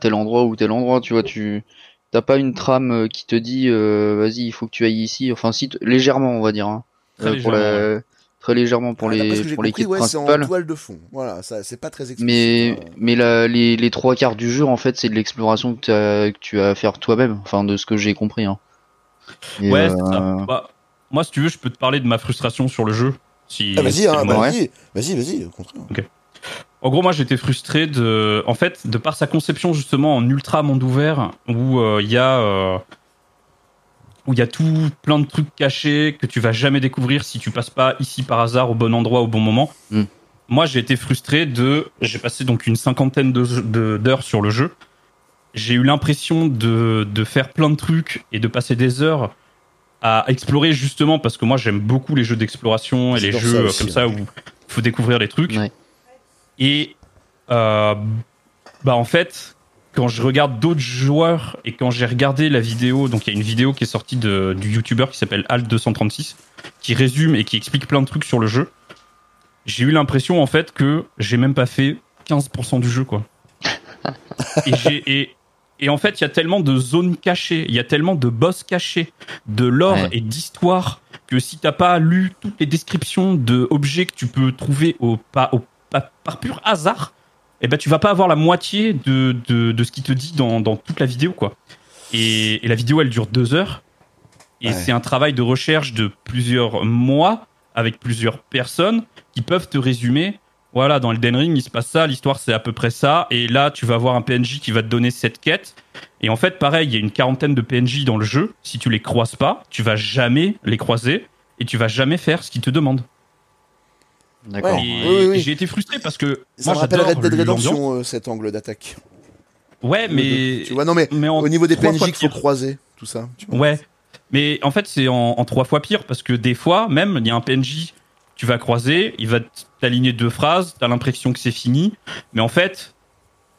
tel endroit ou tel endroit, tu vois. Tu t'as pas une trame euh, qui te dit, euh, vas-y, il faut que tu ailles ici. Enfin, si t- légèrement, on va dire. Hein, Très Euh, pour la- très légèrement pour Ah, les pour ouais, en principales. toile de fond. Voilà, ça, c'est pas très explicite. Mais, hein. mais la, les, les trois quarts du jeu, en fait, c'est de l'exploration que, que tu as à faire toi-même. Enfin, de ce que j'ai compris. Hein. Ouais, euh, c'est ça. Bah, moi, si tu veux, je peux te parler de ma frustration sur le jeu. Si, Ah, vas-y, si hein, bah, vas-y, vas-y, vas-y, au contraire. En gros, moi, j'étais frustré de, en fait, de par sa conception justement en ultra monde ouvert, où euh, il y a, euh, où il y a tout plein de trucs cachés que tu vas jamais découvrir si tu passes pas ici par hasard au bon endroit au bon moment. Mm. Moi, j'ai été frustré de, j'ai passé donc une cinquantaine de de- d'heures sur le jeu. J'ai eu l'impression de, de faire plein de trucs et de passer des heures à explorer justement parce que moi j'aime beaucoup les jeux d'exploration et les jeux ça euh, aussi, comme ça où il faut découvrir les trucs. Ouais. Et euh, bah en fait, quand je regarde d'autres joueurs et quand j'ai regardé la vidéo, donc il y a une vidéo qui est sortie de, du youtubeur qui s'appelle Alt236, qui résume et qui explique plein de trucs sur le jeu, j'ai eu l'impression en fait que j'ai même pas fait 15% du jeu quoi. et, j'ai, et, et en fait, il y a tellement de zones cachées, il y a tellement de boss cachés, de lore Ouais. et d'histoire que si t'as pas lu toutes les descriptions de objets que tu peux trouver au, pas, au, pas- par pur hasard, eh ben tu vas pas avoir la moitié de, de, de ce qui te dit dans, dans toute la vidéo quoi. Et, et la vidéo elle dure deux heures et Ouais. c'est un travail de recherche de plusieurs mois avec plusieurs personnes qui peuvent te résumer. Voilà, dans Elden Ring, il se passe ça, l'histoire c'est à peu près ça, et là tu vas avoir un PNJ qui va te donner cette quête. Et en fait, pareil, il y a une quarantaine de PNJ dans le jeu. Si tu les croises pas, tu vas jamais les croiser et tu vas jamais faire ce qu'ils te demandent. D'accord. Oui, oui, j'ai été frustré parce que Ça moi me rappelle Red Dead. Redemption, euh, cet angle d'attaque. Ouais, mais Tu vois, non, mais mais au niveau des PNJ qu'il faut croiser, tout ça. tu. Ouais. Mais en fait, c'est en, en trois fois pire parce que des fois, même, il y a un PNJ tu vas croiser, il va t'aligner deux phrases, t'as l'impression que c'est fini, mais en fait,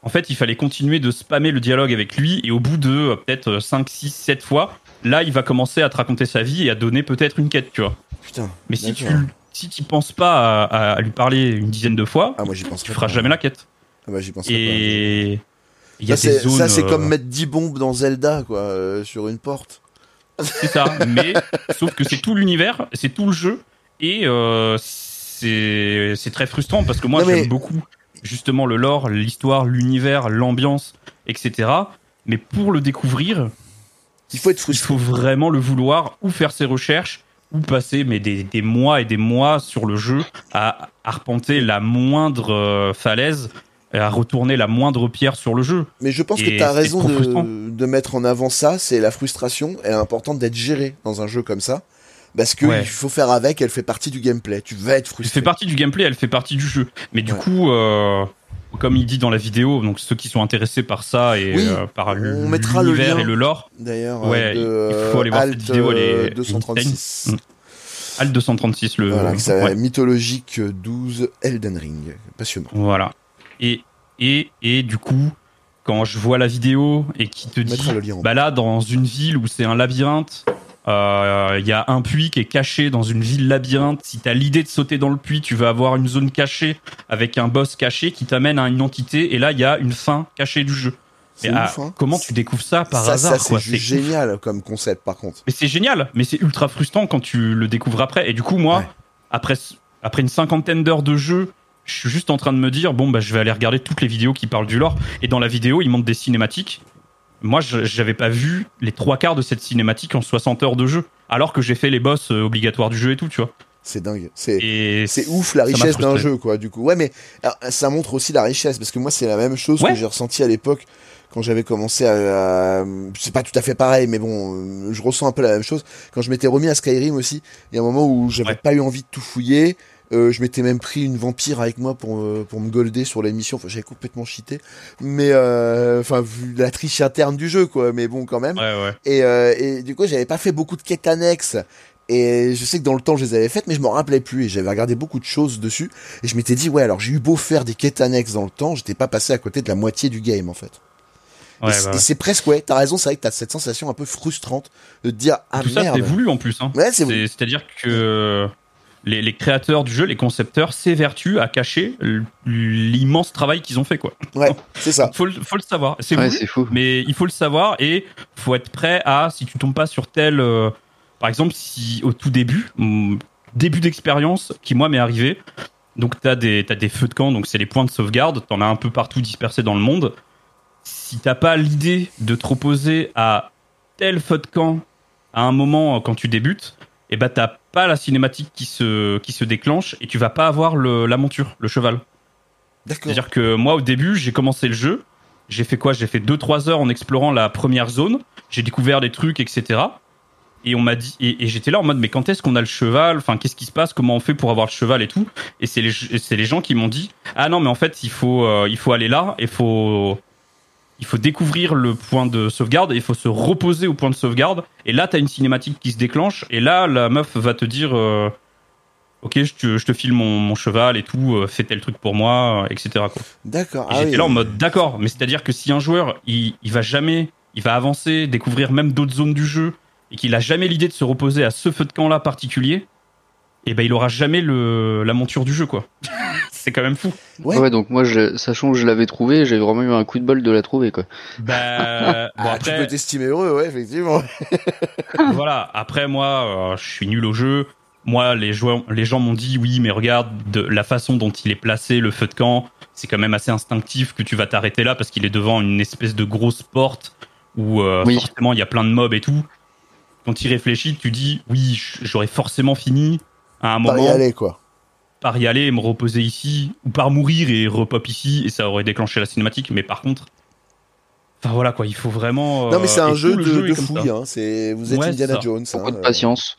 en fait, il fallait continuer de spammer le dialogue avec lui, et au bout de euh, peut-être 5, 6, 7 fois, là, il va commencer à te raconter sa vie et à donner peut-être une quête, tu vois. Putain. Mais si tu. Si tu penses pas à, à lui parler une dizaine de fois, Ah, moi tu feras pas. jamais la quête. Ah, bah, j'y penserais Et il y pas. a Ça, c'est, zones. ça, c'est euh, comme mettre 10 bombes dans Zelda, quoi, euh, sur une porte. C'est ça, mais sauf que c'est tout l'univers, c'est tout le jeu, et euh, c'est c'est très frustrant parce que moi Non, mais- j'aime beaucoup justement le lore, l'histoire, l'univers, l'ambiance, etc. Mais pour le découvrir, Il faut être il frustré. faut vraiment le vouloir ou faire ses recherches ou passer mais des, des mois et des mois sur le jeu à arpenter la moindre euh, falaise, et à retourner la moindre pierre sur le jeu. Mais je pense Et que tu as raison de, de mettre en avant ça, c'est la frustration, elle est importante d'être gérée dans un jeu comme ça. Parce que Ouais. il faut faire avec, elle fait partie du gameplay. Tu vas être Elle frustré. fait partie du gameplay, elle fait partie du jeu. Mais du Ouais. coup, euh, comme il dit dans la vidéo, donc ceux qui sont intéressés par ça et Oui, euh, par on mettra le l'univers et le lore, D'ailleurs, Ouais, euh, de il faut aller voir cette vidéo, elle est euh, 236. insane. Alt 236 le Voilà, ouais, Mythologique 12 Elden Ring. Passionnant. voilà. Et et et du coup, quand je vois la vidéo et qui te dit bah là dans une ville où c'est un labyrinthe, euh, il y a un puits qui est caché dans une ville labyrinthe. Si t'as l'idée de sauter dans le puits, tu vas avoir une zone cachée avec un boss caché qui t'amène à une entité et là il y a une fin cachée du jeu. Ouf, ah, hein. comment tu découvres ça par ça, hasard ça, c'est juste génial comme concept, par contre. Mais c'est génial, mais c'est ultra frustrant quand tu le découvres après. Et du coup, moi, Ouais. après, après une cinquantaine d'heures de jeu, je suis juste en train de me dire, bon, bah, je vais aller regarder toutes les vidéos qui parlent du lore. Et dans la vidéo, ils montrent des cinématiques. Moi, je- j'avais pas vu les trois quarts de cette cinématique en 60 heures de jeu, alors que j'ai fait les boss euh, obligatoires du jeu et tout, tu vois. C'est dingue. C'est ouf la richesse d'un jeu, quoi, du coup. Ouais, mais alors, ça montre aussi la richesse, parce que moi, c'est la même chose Ouais. que j'ai ressenti à l'époque quand j'avais commencé à. à- C'est pas tout à fait pareil, mais bon, euh, je ressens un peu la même chose. Quand je m'étais remis à Skyrim aussi, il y a un moment où j'avais Ouais. pas eu envie de tout fouiller. Euh, je m'étais même pris une vampire avec moi pour, euh, pour me golder sur l'émission. Enfin, j'avais complètement cheaté. Mais, euh, enfin, vu la triche interne du jeu, quoi. Mais bon, quand même. Ouais, ouais. Et, euh, et du coup, j'avais pas fait beaucoup de quêtes annexes. Et je sais que dans le temps, je les avais faites, mais je m'en rappelais plus. Et j'avais regardé beaucoup de choses dessus. Et je m'étais dit, ouais, alors j'ai eu beau faire des quêtes annexes dans le temps, j'étais pas passé à côté de la moitié du game, en fait. Ouais, et bah, et ouais. c'est presque, ouais, t'as raison, c'est vrai que t'as cette sensation un peu frustrante de te dire, ah tout ça, merde. c'est voulu en plus. Hein. Ouais. C'est- C'est-à-dire que les, les créateurs du jeu, les concepteurs, s'évertuent à cacher l'immense travail qu'ils ont fait, quoi. Ouais, c'est ça. Faut, le- faut le savoir. C'est Ouais, fou. mais il faut le savoir et faut être prêt à si tu tombes pas sur tel euh, par exemple si au tout début mon début d'expérience qui moi m'est arrivé donc t'as des t'as des feux de camp donc c'est les points de sauvegarde t'en as un peu partout dispersés dans le monde si t'as pas l'idée de te reposer à tel feu de camp à un moment euh, quand tu débutes et bah t'as pas la cinématique qui se qui se déclenche et tu vas pas avoir le, la monture le cheval D'accord. c'est-à-dire que moi, au début, j'ai commencé le jeu. J'ai fait quoi? J'ai fait 2-3 heures en explorant la première zone. J'ai découvert des trucs, etc. Et on m'a dit, et, et j'étais là en mode, mais quand est-ce qu'on a le cheval? Enfin, qu'est-ce qui se passe? Comment on fait pour avoir le cheval et tout? Et c'est les, c'est les gens qui m'ont dit, ah non, mais en fait, il faut, euh, il faut aller là, il faut, il faut découvrir le point de sauvegarde, et il faut se reposer au point de sauvegarde. Et là, t'as une cinématique qui se déclenche, et là, la meuf va te dire. euh, Ok, je te, je te file mon, mon cheval et tout, euh, fais tel truc pour moi, euh, etc. D'accord. Et Ah j'étais oui. là en mode d'accord, mais c'est-à-dire que si un joueur il, il va jamais, il va avancer, découvrir même d'autres zones du jeu et qu'il a jamais l'idée de se reposer à ce feu de camp là particulier, et ben il aura jamais le la monture du jeu quoi. c'est quand même fou. Ouais. Ouais. donc moi, je, sachant que je l'avais trouvé, j'ai vraiment eu un coup de bol de la trouver, quoi. Bah bon Ah, tu après peux t'estimer heureux, ouais, effectivement. voilà, après moi euh, je suis nul au jeu. Moi les joueurs, les gens m'ont dit oui mais regarde de la façon dont il est placé le feu de camp, c'est quand même assez instinctif que tu vas t'arrêter là parce qu'il est devant une espèce de grosse porte où euh, Oui. forcément il y a plein de mobs et tout. Quand tu y réfléchis, tu dis oui, j'aurais forcément fini à un Pas y moment aller, quoi. par y aller et me reposer ici ou par mourir et repop ici et ça aurait déclenché la cinématique. Mais par contre, enfin voilà quoi, il faut vraiment. Non, mais c'est euh, un jeu de, fouille, ça. hein. C'est, vous êtes Ouais, Indiana. Jones. Beaucoup hein, de euh. patience.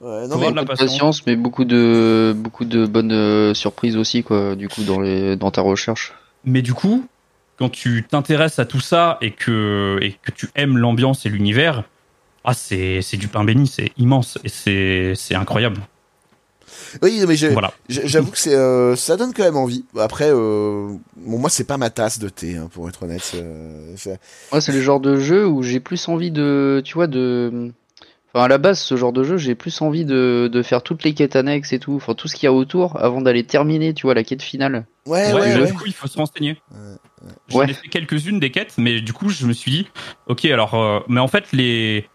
Ouais, non, mais de la Beaucoup de patience. patience, mais beaucoup de, beaucoup de bonnes euh, surprises aussi, quoi, du coup, dans les, dans ta recherche. Mais du coup, quand tu t'intéresses à tout ça et que, et que tu aimes l'ambiance et l'univers, ah, c'est, c'est du pain béni, c'est immense et c'est, c'est incroyable. Oui, mais Voilà. j'avoue que c'est, euh, ça donne quand même envie. Après, euh, bon, moi, c'est pas ma tasse de thé, hein, pour être honnête. euh, c'est- Moi, c'est le genre de jeu où j'ai plus envie de, tu vois, de. Enfin, à la base, ce genre de jeu, j'ai plus envie de, de faire toutes les quêtes annexes et tout, enfin tout ce qu'il y a autour, avant d'aller terminer, tu vois, la quête finale. Ouais, Ouais, ouais, mais ouais. Du coup, il faut se renseigner. Ouais, J'en Ouais. ai fait quelques-unes des quêtes, mais du coup, je me suis dit, ok, alors, euh, mais en fait, les,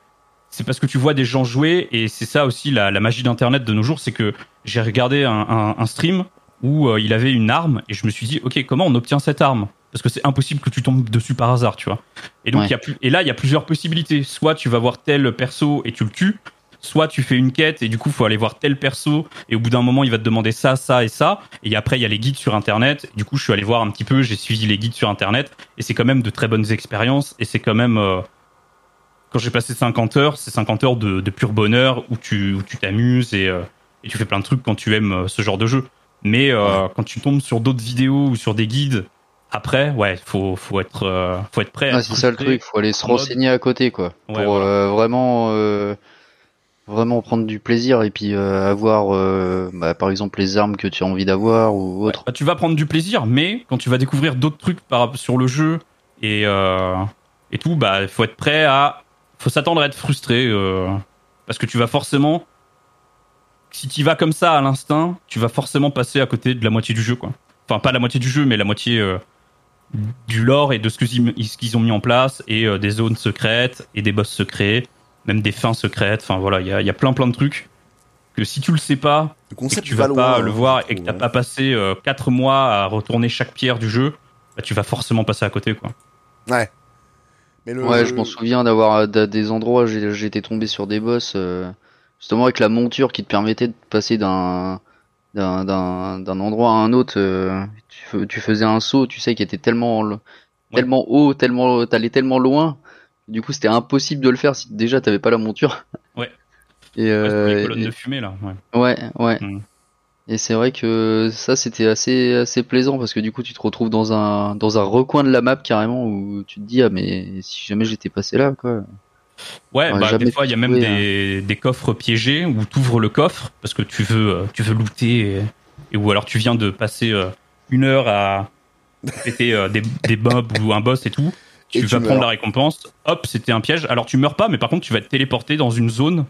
c'est parce que tu vois des gens jouer et c'est ça aussi la, la magie d'Internet de nos jours, c'est que j'ai regardé un, un, un stream où euh, il avait une arme et je me suis dit, ok, comment on obtient cette arme? Parce que c'est impossible que tu tombes dessus par hasard, tu vois. Et donc, Ouais. il y a plus, et là, il y a plusieurs possibilités. Soit tu vas voir tel perso et tu le tues, soit tu fais une quête et du coup, faut aller voir tel perso et au bout d'un moment, il va te demander ça, ça et ça. Et après, il y a les guides sur Internet. Du coup, je suis allé voir un petit peu, j'ai suivi les guides sur Internet et c'est quand même de très bonnes expériences et c'est quand même euh, quand j'ai passé 50 heures, c'est 50 heures de, de pur bonheur où tu où tu t'amuses et, euh, et tu fais plein de trucs quand tu aimes euh, ce genre de jeu. Mais euh, quand tu tombes sur d'autres vidéos ou sur des guides, après, ouais, faut faut être euh, faut être prêt. Ouais, être c'est ça le truc, faut aller se mode- renseigner à côté, quoi, Ouais, pour voilà. vraiment, vraiment prendre du plaisir et puis avoir, bah, par exemple, les armes que tu as envie d'avoir ou autre. Bah, tu vas prendre du plaisir, mais quand tu vas découvrir d'autres trucs par, sur le jeu et, et tout, bah, faut être prêt à. Faut s'attendre à être frustré. euh, parce que tu vas forcément. Si tu vas comme ça à l'instinct, tu vas forcément passer à côté de la moitié du jeu, quoi. Enfin, pas la moitié du jeu, mais la moitié euh, du lore et de ce qu'ils ont mis en place, et euh, des zones secrètes, et des boss secrets, même des fins secrètes. Enfin, voilà, il y a, y a plein plein de trucs que si tu le sais pas, Le et que tu va vas pas hein, le voir et que t'as trouve, pas passé 4 mois à retourner chaque pierre du jeu, bah, tu vas forcément passer à côté quoi. hein. Ouais. Mais le, Ouais, je m'en souviens d'avoir à à des endroits, j'ai- j'étais tombé sur des boss, euh, justement avec la monture qui te permettait de passer d'un d'un d'un d'un endroit à un autre. euh, tu, fais- tu faisais un saut, tu sais, qui était tellement haut, tellement t'allais tellement loin. Du coup, c'était impossible de le faire si déjà t'avais pas la monture. Ouais. Et, Ouais, les euh, colonnes et- de fumée là. Ouais. Ouais, ouais. Mm. Et c'est vrai que ça c'était assez assez plaisant parce que du coup tu te retrouves dans un dans un recoin de la map carrément où tu te dis ah mais si jamais j'étais passé là quoi. Ouais, bah, des fois il y a même trouvé, des, des coffres piégés où tu ouvres le coffre parce que tu veux euh, tu veux looter et, et ou alors tu viens de passer euh, une heure à péter euh, des, des mobs ou un boss et tout. Tu Et tu vas prendre meurs. la récompense. Hop, c'était un piège. Alors tu meurs pas, mais par contre tu vas être téléporté dans une zone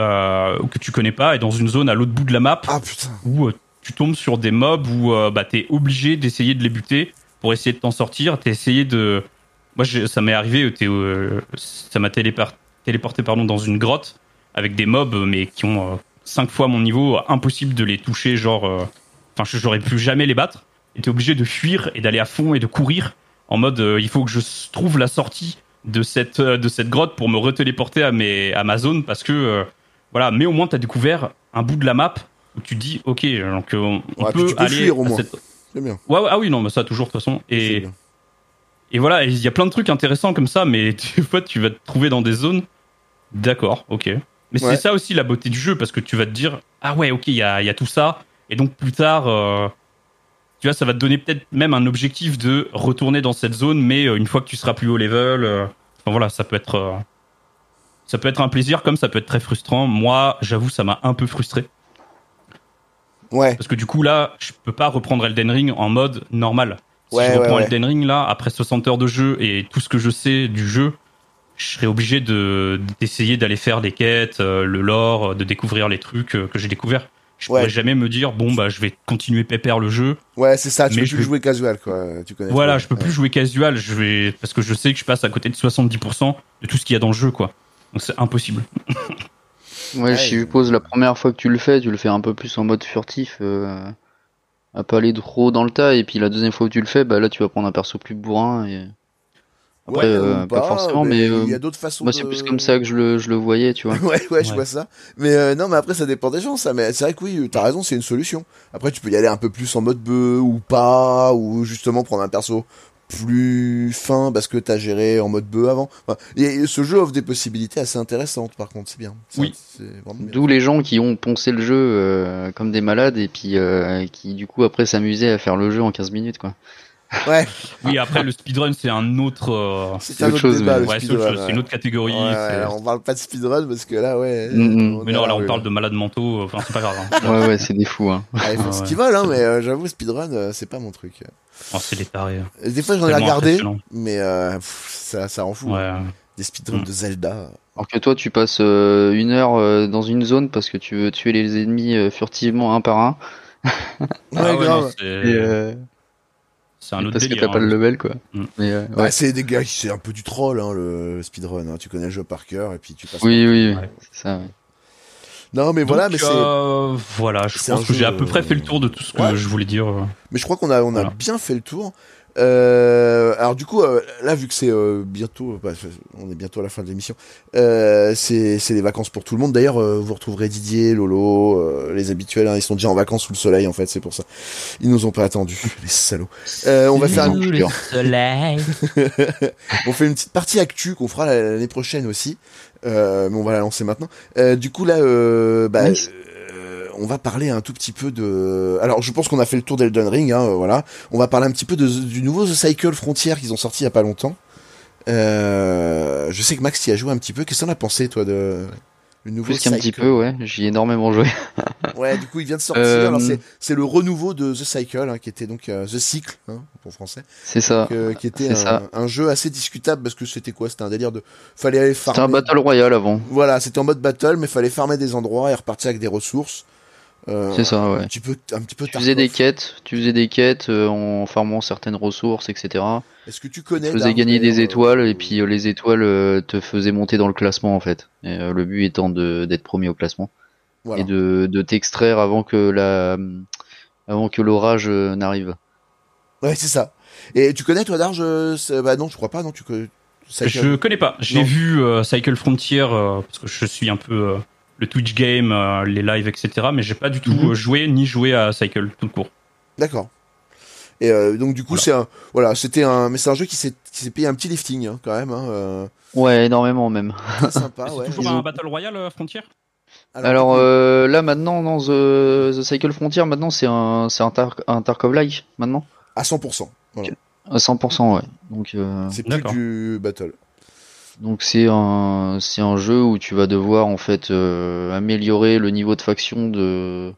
euh, que tu connais pas et dans une zone à l'autre bout de la map. Ah putain. où euh, tu tombes sur des mobs où euh, bah, t'es obligé d'essayer de les buter pour essayer de t'en sortir. T'es essayé de. Moi, ça m'est arrivé, euh, ça m'a téléporté pardon, dans une grotte avec des mobs, mais qui ont 5 fois mon niveau. Impossible de les toucher, genre. Enfin, j'aurais pu jamais les battre. Et t'es obligé de fuir et d'aller à fond et de courir en mode il faut que je trouve la sortie de cette, de cette grotte pour me retéléporter à, mes, à ma zone parce que. Voilà, mais au moins t'as découvert un bout de la map où tu dis ok donc on, on Ouais, peut tu peux aller fuir, au moins. cette- bien. ouais, ouais, ah oui non mais ça toujours de toute façon et et voilà il y a plein de trucs intéressants comme ça mais des fois tu vas te trouver dans des zones d'accord ok mais Ouais. c'est ça aussi la beauté du jeu parce que tu vas te dire ah ouais ok il y a, y a tout ça et donc plus tard euh, tu vois ça va te donner peut-être même un objectif de retourner dans cette zone mais euh, une fois que tu seras plus haut level euh, enfin voilà ça peut être euh, ça peut être un plaisir comme ça peut être très frustrant moi j'avoue ça m'a un peu frustré Ouais. parce que du coup, là, je peux pas reprendre Elden Ring en mode normal. Si Ouais, je reprends ouais, ouais. Elden Ring, là, après 60 heures de jeu et tout ce que je sais du jeu, je serais obligé de d'essayer d'aller faire des quêtes, euh, le lore, de découvrir les trucs euh, que j'ai découverts. Je pourrais jamais me dire, bon, bah, je vais continuer pépère le jeu. Ouais, c'est ça. Tu Mais peux je plus vais- jouer casual, quoi. Tu connais. Voilà, je peux plus jouer casual, je vais, parce que je sais que je passe à côté de 70% de tout ce qu'il y a dans le jeu, quoi. C'est impossible. Ouais, je suppose la première fois que tu le fais, tu le fais un peu plus en mode furtif, euh, à pas aller trop dans le tas, et puis la deuxième fois que tu le fais, bah là tu vas prendre un perso plus bourrin. Et... Après, Ouais, euh, ou pas, forcément, mais, euh, il y a d'autres façons. moi c'est de- plus comme ça que je le, je le voyais, tu vois. Ouais, ouais, je vois ça. Mais euh, non, mais après, ça dépend des gens, ça. Mais c'est vrai que oui, t'as raison, c'est une solution. Après, tu peux y aller un peu plus en mode bœuf ou pas, ou justement prendre un perso plus fin parce que t'as géré en mode bœuf avant. Enfin, et ce jeu offre des possibilités assez intéressantes, par contre, c'est bien. Oui. C'est vraiment bien. D'où les gens qui ont poncé le jeu euh, comme des malades, et puis euh, qui du coup après s'amusaient à faire le jeu en 15 minutes, quoi. Ouais, Oui, après le speedrun c'est un autre. euh, c'est un autre chose, débat, mais- ouais, c'est ouais. une autre catégorie. Ouais, on parle pas de speedrun parce que là, ouais. Mhm. on Mais non, là on parle de malades mentaux. Enfin, c'est pas grave. hein. Ouais, ouais, c'est des fous. Hein. Ah, ils font Ah, ce qu'ils veulent, hein, mais euh, j'avoue, speedrun, euh, c'est pas mon truc. Oh, c'est les tarés. Des fois, j'en ai regardé, mais euh, pff, ça, ça rend fou. Ouais. Des speedruns Mm. de Zelda. Alors que toi, tu passes euh, une heure euh, dans une zone parce que tu veux tuer les ennemis euh, furtivement un par un. Ouais, Ah ouais, grave. C'est un autre parce que délire. t'as pas le hein. level, quoi. Mm. Euh, Bah, ouais. c'est des gars, qui- c'est un peu du troll, hein, le speedrun. Hein. Tu connais le jeu par cœur et puis tu passes. Oui, oui, oui. Ouais. C'est ça. ouais. Non, mais voilà, Donc, mais c'est. euh, voilà, je pense que j'ai à peu près fait le tour de tout ce que ouais. je voulais dire. Mais je crois qu'on a, on a Voilà. bien fait le tour. Euh, alors du coup, euh, là vu que c'est euh, bientôt, bah, on est bientôt à la fin de l'émission, euh, c'est c'est les vacances pour tout le monde. D'ailleurs, euh, vous retrouverez Didier, Lolo, euh, les habituels. hein, ils sont déjà en vacances sous le soleil en fait, c'est pour ça. Ils nous ont pas attendus, les salauds. Euh, on va faire une, Sous le soleil. on fait une petite partie actu qu'on fera l'année prochaine aussi. Euh, mais on va la lancer maintenant. Euh, du coup là, euh, bah, Nice. On va parler un tout petit peu de. Alors je pense qu'on a fait le tour d'Elden Ring. Hein, euh, voilà. On va parler un petit peu de, du nouveau The Cycle Frontier qu'ils ont sorti il y a pas longtemps. Euh, je sais que Max y a joué un petit peu. Qu'est-ce que t'en as pensé toi de le nouveau Plus qu'un petit peu, ouais. J'y ai énormément joué. Ouais, du coup il vient de sortir. Euh, Alors, c'est le renouveau de The Cycle, hein, qui était donc euh, The Cycle hein, pour français. C'est ça. Donc, euh, qui était un, ça. un jeu assez discutable parce que c'était quoi? C'était un délire de fallait aller farmer. C'était un battle royale avant. Voilà, c'était en mode battle, mais fallait farmer des endroits et repartir avec des ressources. Euh, C'est ça, Un ouais. petit peu, un petit peu. Tu faisais des quêtes, tu faisais des quêtes euh, en farmant certaines ressources, etc. Est-ce que tu connais Tu faisais gagner des d'ailleurs, étoiles euh, et puis euh, les étoiles euh, te faisaient monter dans le classement en fait. Et, euh, le but étant de d'être premier au classement voilà. et de, de t'extraire avant que la avant que l'orage euh, n'arrive. Ouais, c'est ça. Et tu connais toi Darge euh, Bah non, je crois pas. Non, tu connais. Cycle- Je connais pas. J'ai vu euh, Cycle Frontier euh, parce que je suis un peu euh, le Twitch game, euh, les lives, etc. Mais j'ai pas du tout Mhm. euh, joué ni joué à Cycle tout court. D'accord. Et euh, donc du coup Voilà. c'est un, voilà, c'était un, mais c'est un jeu qui s'est, qui s'est payé un petit lifting hein, quand même. Hein, euh, Ouais, énormément même. sympa. Ouais. c'est toujours Ils un ont- Battle Royale euh, Frontier? Alors euh, là maintenant dans The, The Cycle Frontier maintenant c'est un c'est un, tar un Tarkov-like maintenant à 100%. Voilà. à 100% ouais. Donc euh, C'est plus du battle. Donc c'est un c'est un jeu où tu vas devoir en fait euh, améliorer le niveau de faction de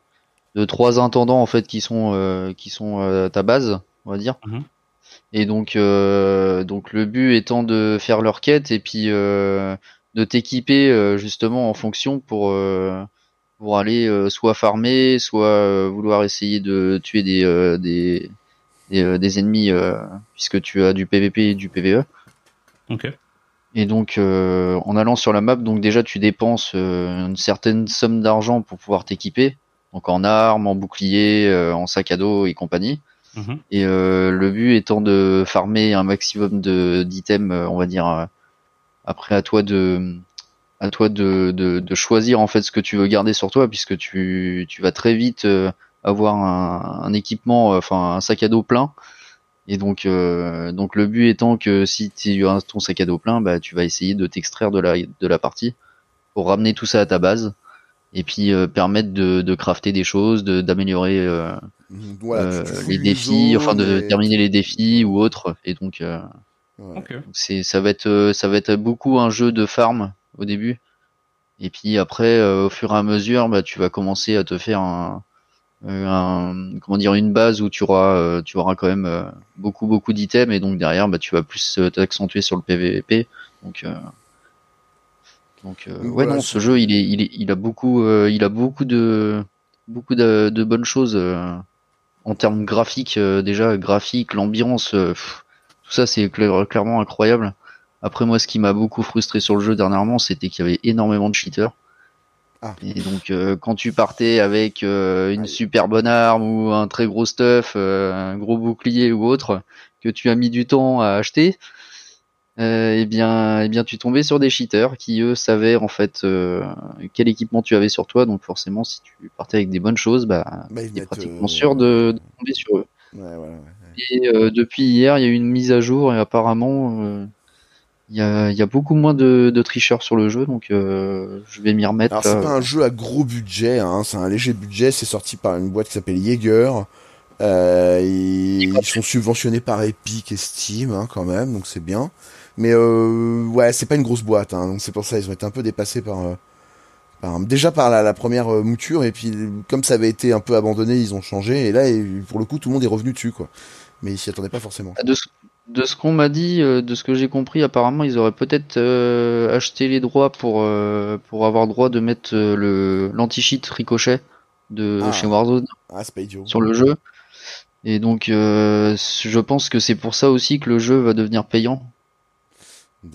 de trois intendants en fait qui sont euh, qui sont euh, à ta base, on va dire. Mhm. Et donc euh, donc le but étant de faire leur quête et puis euh, de t'équiper euh, justement en fonction pour euh, pour aller euh, soit farmer, soit euh, vouloir essayer de tuer des euh, des des, euh, des ennemis euh, puisque tu as du PVP et du PVE. Ok. Et donc, euh, en allant sur la map, donc déjà tu dépenses euh, une certaine somme d'argent pour pouvoir t'équiper, donc en armes, en bouclier, euh, en sac à dos et compagnie. Mhm. Et euh, le but étant de farmer un maximum de d'items, on va dire. euh, après, à toi de à toi de, de, de choisir en fait ce que tu veux garder sur toi, puisque tu tu vas très vite euh, avoir un, un équipement, enfin un sac à dos plein. Et donc, euh, donc le but étant que si tu as ton sac à dos plein, bah tu vas essayer de t'extraire de la de la partie pour ramener tout ça à ta base et puis euh, permettre de, de crafter des choses, de d'améliorer euh, Voilà, tu- euh, fouilles les défis, zone enfin de et- terminer les défis ou autres. Et donc euh, Ouais. Ok. c'est ça va être euh, ça va être beaucoup un jeu de farm au début. Et puis après, euh, au fur et à mesure, bah tu vas commencer à te faire un, euh, un comment dire une base où tu auras euh, tu auras quand même euh, beaucoup beaucoup d'items et donc derrière bah tu vas plus euh, t'accentuer sur le PVP. Donc euh, donc euh, ouais voilà, non, ce jeu il est il est il a beaucoup euh, il a beaucoup de beaucoup de, de bonnes choses euh, en termes graphiques euh, déjà graphique l'ambiance euh, tout ça c'est cla- clairement incroyable. Après moi ce qui m'a beaucoup frustré sur le jeu dernièrement c'était qu'il y avait énormément de cheaters Ah. et donc euh, quand tu partais avec euh, une super bonne arme ou un très gros stuff euh, un gros bouclier ou autre que tu as mis du temps à acheter euh, eh bien, eh bien, tu tombais sur des cheaters qui eux savaient en fait euh, quel équipement tu avais sur toi. Donc forcément, si tu partais avec des bonnes choses, bah, Bah, t'es mettent, pratiquement euh, sûr de, de tomber sur eux. Ouais, voilà, ouais. Et euh, depuis hier, il y a eu une mise à jour et apparemment, euh, il y, a, y a beaucoup moins de, de tricheurs sur le jeu. Donc, euh, je vais m'y remettre. Alors c'est là. pas un jeu à gros budget, hein, c'est un léger budget. C'est sorti par une boîte qui s'appelle Jaeger. Euh, ils, ils sont subventionnés par Epic et Steam hein, quand même, donc c'est bien. Mais euh, ouais, c'est pas une grosse boîte, hein, donc c'est pour ça ils ont été un peu dépassés par, euh, par déjà par la, la première euh, mouture et puis comme ça avait été un peu abandonné, ils ont changé et là et pour le coup tout le monde est revenu dessus quoi. Mais ils s'y attendaient pas forcément. De de ce qu'on m'a dit, euh, de ce que j'ai compris, apparemment, ils auraient peut-être euh, acheté les droits pour euh, pour avoir droit de mettre euh, le l'anti-cheat Ricochet de Ah. chez Warzone Ah, c'est pas idiot. sur le jeu. Et donc, euh, je pense que c'est pour ça aussi que le jeu va devenir payant,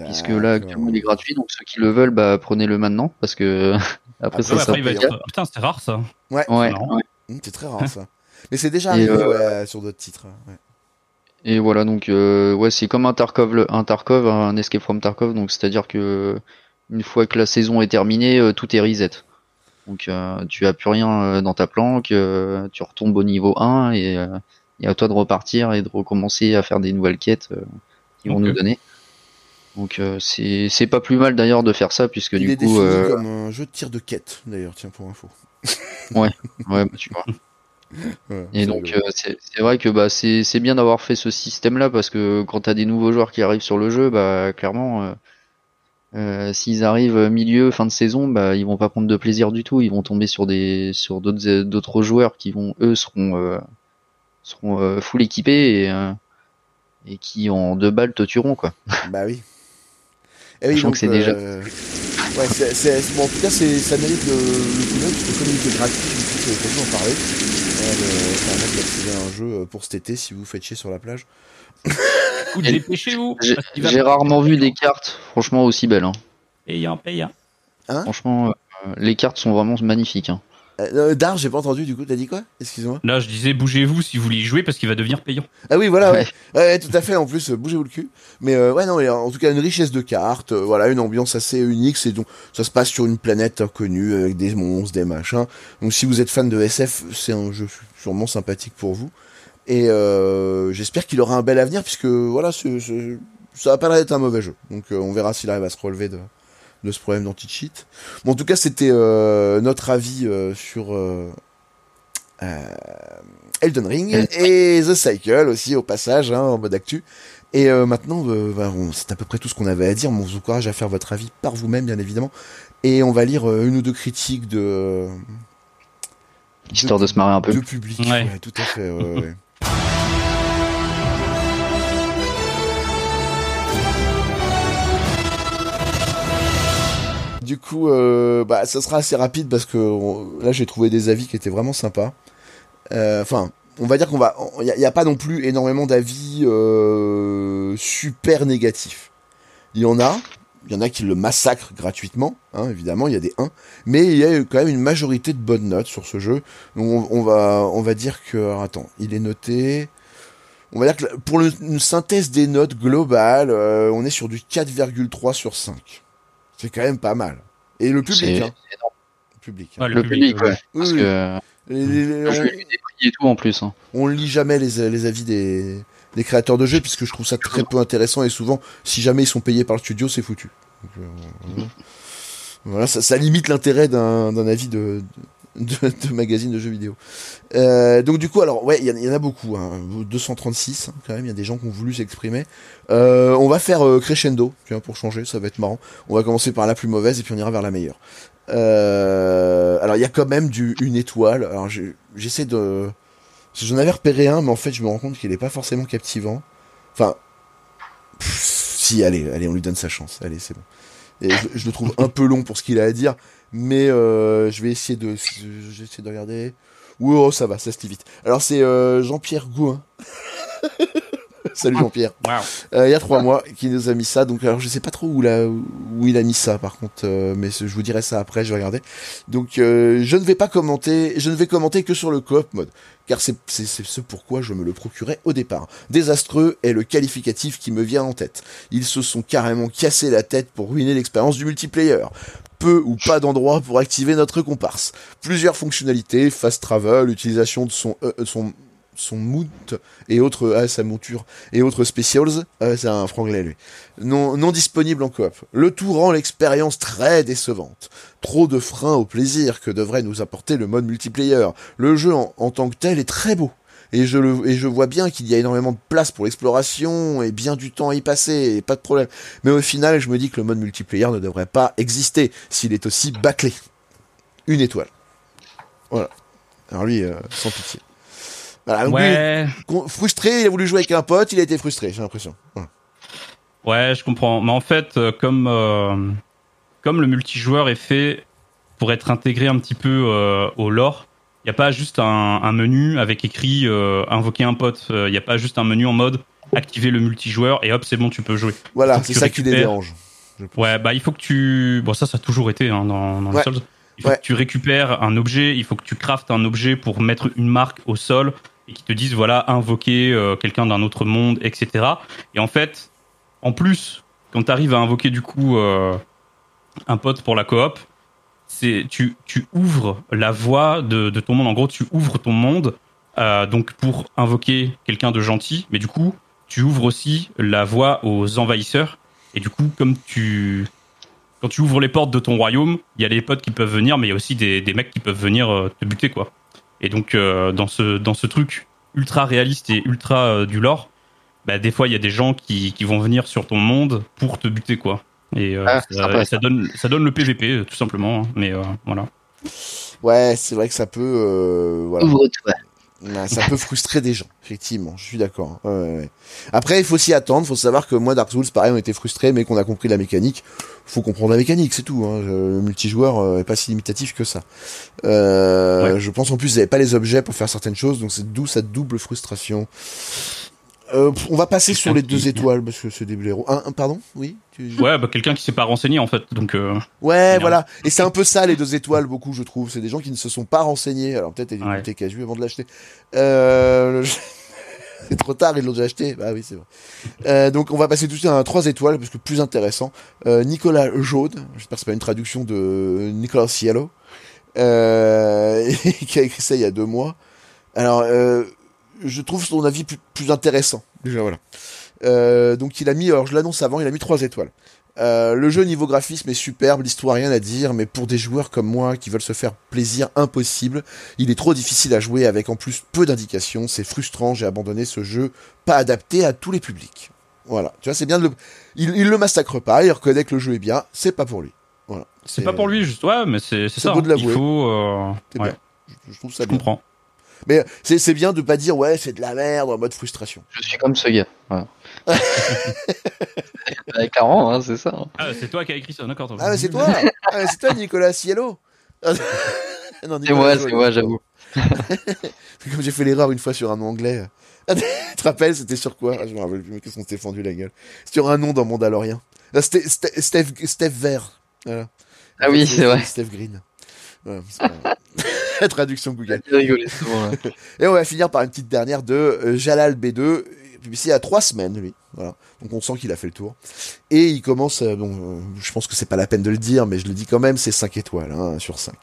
puisque là actuellement il est gratuit. Donc ceux qui le veulent, bah prenez-le maintenant, parce que après Après, ça Ouais, sera après, il va payant. être... Putain, c'est rare ça. Ouais, Ouais, ouais. Hum, c'est très rare ça. Mais c'est déjà arrivé euh, ouais, sur d'autres titres. ouais. Et voilà, donc euh, ouais, c'est comme un Tarkov, le- un Tarkov, un Escape from Tarkov, donc c'est-à-dire que une fois que la saison est terminée, euh, tout est reset. Donc euh, tu as plus rien euh, dans ta planque, euh, tu retombes au niveau 1 et, euh, et à toi de repartir et de recommencer à faire des nouvelles quêtes euh, qui vont nous donner. Donc euh, c'est c'est pas plus mal d'ailleurs de faire ça puisque Il du est coup défini euh, comme un jeu de tir de quête d'ailleurs, tiens pour info. ouais bah, tu vois. Ouais, Et donc euh, c'est vrai que bah c'est bien d'avoir fait ce système là parce que quand t'as des nouveaux joueurs qui arrivent sur le jeu bah clairement euh, euh, s'ils arrivent milieu fin de saison bah ils vont pas prendre de plaisir du tout ils vont tomber sur des sur d'autres d'autres joueurs qui vont eux seront seront full équipés et et qui en deux balles te tueront quoi. Bah oui. Et oui, Sachant donc, que c'est déjà- Ouais, c'est, bon, en tout cas, c'est, ça mérite le, le coup d'œil, parce que comme il était gratuit, je d'en parler. Euh, le- permettre d'accéder à un jeu euh, pour cet été si vous faites chier sur la plage. Ou Et- dépêchez-vous. J'ai rarement vu des cartes franchement aussi belles. Hein. Payant, payant. Franchement euh, les cartes sont vraiment magnifiques. Hein. Euh, Dar, j'ai pas entendu, du coup, t'as dit quoi? Excuse-moi. Là, je disais, bougez-vous si vous voulez y jouer parce qu'il va devenir payant. Ah oui, voilà, ouais. Ouais. Ouais, tout à fait, en plus, euh, bougez-vous le cul. Mais euh, ouais, non, en tout cas, une richesse de cartes, euh, voilà, une ambiance assez unique, c'est donc, ça se passe sur une planète inconnue, avec des monstres, des machins. Donc si vous êtes fan de SF, c'est un jeu sûrement sympathique pour vous. Et euh, j'espère qu'il aura un bel avenir, puisque, voilà, c'est- c'est- ça va pas l'air d'être un mauvais jeu. Donc euh, on verra s'il arrive à se relever de, de ce problème d'anti-cheat. Bon, en tout cas, c'était euh, notre avis euh, sur... euh, euh, Elden Ring et The Cycle aussi au passage hein, en mode actu. Et euh, maintenant, euh, bah, c'est à peu près tout ce qu'on avait à dire. mais On vous encourage à faire votre avis par vous-même, bien évidemment. Et on va lire euh, une ou deux critiques de Histoire de se marrer un peu. de public. Ouais. Ouais, tout à fait. ouais, Du coup, euh, bah, ça sera assez rapide parce que là, j'ai trouvé des avis qui étaient vraiment sympas. Euh, Enfin, on va dire qu'on va, il n'y a, pas non plus énormément d'avis euh, super négatifs. Il y en a, il y en a qui le massacrent gratuitement, hein, évidemment, il y a des 1, mais il y a quand même une majorité de bonnes notes sur ce jeu. Donc on, va, on va dire que, alors, attends, il est noté. On va dire que pour une synthèse des notes globales, euh, on est sur du 4,3 sur 5. C'est quand même pas mal. Et le public, hein. Le public. hein. Ouais, le public, ouais. Oui, Parce oui. que Les- on- des prix et tout en plus. Hein. on lit jamais les, les avis des, des créateurs de jeux puisque je trouve ça très peu intéressant et souvent si jamais ils sont payés par le studio c'est foutu. Donc, euh, voilà. Voilà, ça, ça limite l'intérêt d'un d'un avis de, de, de magazine de jeux vidéo. Euh, donc du coup alors ouais il y, en a- beaucoup, hein, 236 hein, quand même, il y a des gens qui ont voulu s'exprimer. Euh, on va faire euh, crescendo, vois, pour changer, ça va être marrant. On va commencer par la plus mauvaise et puis on ira vers la meilleure. Euh, alors il y a quand même une étoile. Alors j'essaie de J'en avais repéré un, mais en fait, je me rends compte qu'il est pas forcément captivant. Enfin, si, allez, allez, on lui donne sa chance. Allez, c'est bon. Et je, je le trouve un peu long pour ce qu'il a à dire, mais euh, je vais essayer de, j'essaie de regarder. Oui, oh, ça va, ça se lit vite. Alors c'est euh, Jean-Pierre Gouin. Salut Jean-Pierre. Euh, il y a trois mois qui nous a mis ça. Donc alors je sais pas trop où, la, où il a mis ça par contre, euh, mais je vous dirai ça après. Je vais regarder. Donc euh, je ne vais pas commenter. Je ne vais commenter que sur le coop mode, car c'est ce pourquoi je me le procurais au départ. Désastreux est le qualificatif qui me vient en tête. Ils se sont carrément cassé la tête pour ruiner l'expérience du multiplayer. Peu ou pas d'endroits pour activer notre comparse. Plusieurs fonctionnalités, fast travel, utilisation de son, euh, son, son et autres, ah, sa monture et autres specials, ah, c'est un franglais lui, non, non disponible en coop. Le tout rend l'expérience très décevante. Trop de freins au plaisir que devrait nous apporter le mode multiplayer. Le jeu en tant que tel est très beau, et je le et je vois bien qu'il y a énormément de place pour l'exploration et bien du temps à y passer et pas de problème. Mais au final, je me dis que le mode multiplayer ne devrait pas exister s'il est aussi bâclé. Une étoile. Voilà. Alors lui, euh, sans pitié. Voilà, lui, frustré, il a voulu jouer avec un pote, il a été frustré, j'ai l'impression. Voilà. ouais, je comprends. Mais en fait, euh, comme euh, comme le multijoueur est fait pour être intégré un petit peu euh, au lore, il n'y a pas juste un, un menu avec écrit euh, invoquer un pote. Il n'y a pas juste un menu en mode activer le multijoueur et hop, c'est bon, tu peux jouer. Voilà, c'est ça qui les dérange. Ouais, bah il faut que tu. Bon, ça, ça a toujours été hein, dans, dans Ouais. les Souls. Il faut Ouais. que tu récupères un objet, il faut que tu craftes un objet pour mettre une marque au sol et qui te dise voilà, invoquer euh, quelqu'un d'un autre monde, etc. Et en fait, en plus, quand tu arrives à invoquer du coup euh, un pote pour la coop, tu, tu ouvres la voie de, de ton monde. En gros, tu ouvres ton monde euh, donc pour invoquer quelqu'un de gentil, mais du coup, tu ouvres aussi la voie aux envahisseurs. Et du coup, comme tu quand tu ouvres les portes de ton royaume, il y a des potes qui peuvent venir, mais il y a aussi des, des mecs qui peuvent venir euh, te buter, quoi. Et donc, euh, dans ce dans ce truc ultra réaliste et ultra du lore, bah, des fois, il y a des gens qui, qui vont venir sur ton monde pour te buter, quoi. Et euh, Ah, ça, et ça donne ça donne le PVP, euh, tout simplement. hein. Mais euh, voilà. Ouais, c'est vrai que ça peut, euh, voilà. Ouais, ça peut frustrer des gens, effectivement. Je suis d'accord. Ouais, ouais, ouais. Après, il faut s'y attendre. Il faut savoir que moi, Dark Souls, pareil, on était frustrés, mais qu'on a compris la mécanique. Faut comprendre la mécanique, c'est tout. Hein. Le multijoueur euh, est pas si limitatif que ça. Euh, Je pense en plus, vous n'avez pas les objets pour faire certaines choses, donc c'est d'où cette double frustration. Euh, on va passer sur les deux étoiles parce que c'est des blaireaux. Un, un, pardon, oui. tu- Ouais, bah, quelqu'un qui s'est pas renseigné en fait. Donc euh, Ouais, voilà. Et c'est un peu ça les deux étoiles, beaucoup, je trouve. C'est des gens qui ne se sont pas renseignés. Alors peut-être ils ont Ouais. Casu avant de l'acheter. Euh... c'est trop tard, ils l'ont déjà acheté. Bah oui, c'est vrai. Euh, donc on va passer tout de suite à un 3 étoiles parce que plus intéressant. Euh, Nicolas Jaune, j'espère que c'est pas une traduction de Nicolas Cielo, euh, qui a écrit ça il y a deux mois. Alors, euh, je trouve son avis plus, plus intéressant. Déjà voilà. Euh, donc il a mis, alors je l'annonce avant, il a mis 3 étoiles. Euh, le jeu niveau graphisme est superbe, l'histoire rien à dire, mais pour des joueurs comme moi qui veulent se faire plaisir impossible, il est trop difficile à jouer avec en plus peu d'indications, c'est frustrant, j'ai abandonné ce jeu pas adapté à tous les publics. Voilà, tu vois, c'est bien de le... Il, il le massacre pas, il reconnaît que le jeu est bien, c'est pas pour lui. Voilà. c'est pas pour lui, juste. Ouais, mais c'est ça. beau de hein. l'avouer. Il faut. euh, ouais, bien. Je, je trouve ça je bien. comprends. Mais c'est c'est bien de pas dire ouais, c'est de la merde en mode frustration. Je suis comme ce gars. Voilà. Bah, clairement, hein, c'est ça. hein. Ah, c'est toi qui as écrit ça, d'accord. toi. Ah, c'est toi ah, C'est toi, Nicolas Cielo Non, C'est moi, c'est moi, j'avoue. Comme j'ai fait l'erreur une fois sur un nom anglais. tu te rappelles, c'était sur quoi? Ah, Je me rappelle plus, mais qu'est-ce qu'on s'était fendu la gueule. Sur un nom dans Mandalorian. Ah, C'était Ste- Steph, Steph Vert. Voilà. Ah oui, c'est vrai. Steph Green. Voilà, c'est pas grave. La traduction Google. Rigolé souvent, là. Et on va finir par une petite dernière de euh, Jalal B2, publié il y a trois semaines, lui. Voilà. Donc on sent qu'il a fait le tour. Et il commence, euh, bon, euh, je pense que c'est pas la peine de le dire, mais je le dis quand même, c'est 5 étoiles, hein, sur 5.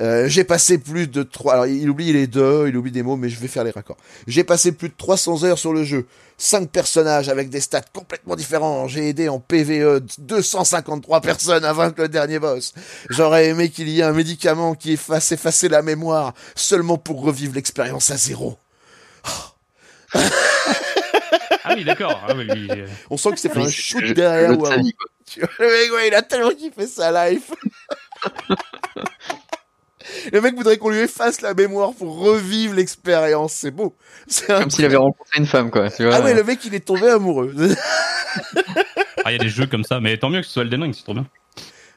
Euh, j'ai passé plus de 3, alors il oublie les deux, il oublie des mots, mais je vais faire les raccords. J'ai passé plus de 300 heures sur le jeu. 5 personnages avec des stats complètement différents. J'ai aidé en PVE 253 personnes à vaincre le dernier boss. J'aurais aimé qu'il y ait un médicament qui efface, effacer la mémoire seulement pour revivre l'expérience à zéro. Ah oui, d'accord. Ah oui, lui, euh, On sent que c'est fait un shoot derrière vois, Le mec, ouais, il a tellement kiffé sa life. Le mec voudrait qu'on lui efface la mémoire pour revivre l'expérience. C'est beau. C'est Comme s'il avait rencontré une femme, quoi. Tu vois. Ah ouais, le mec, il est tombé amoureux. Ah, il y a des jeux comme ça, mais tant mieux que ce soit Elden Ring, c'est trop bien.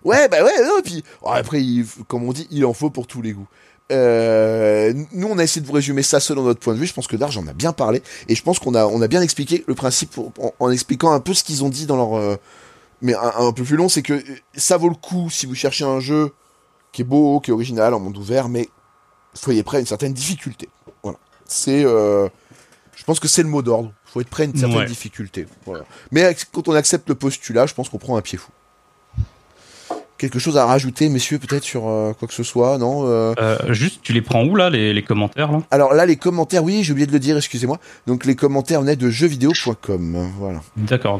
ouais, bah ouais, non, et puis, oh, après, il- comme on dit, il en faut pour tous les goûts. Euh, nous, on a essayé de vous résumer ça selon notre point de vue. Je pense que Darge en a bien parlé. Et je pense qu'on a, on a bien expliqué le principe pour- en, en expliquant un peu ce qu'ils ont dit dans leur, euh, mais un, un peu plus long, c'est que euh, ça vaut le coup si vous cherchez un jeu qui est beau, qui est original, en monde ouvert, mais soyez prêt à une certaine difficulté. Voilà. C'est, euh, je pense que c'est le mot d'ordre. Faut être prêt à une certaine Ouais. difficulté. Voilà. Mais quand on accepte le postulat, je pense qu'on prend un pied fou. Quelque chose à rajouter, messieurs, peut-être sur euh, quoi que ce soit, non euh, Euh, juste, tu les prends où là, les, les commentaires là? Alors là, les commentaires, oui, j'ai oublié de le dire, excusez-moi. Donc les commentaires venaient de jeuxvideo.com. Voilà, D'accord.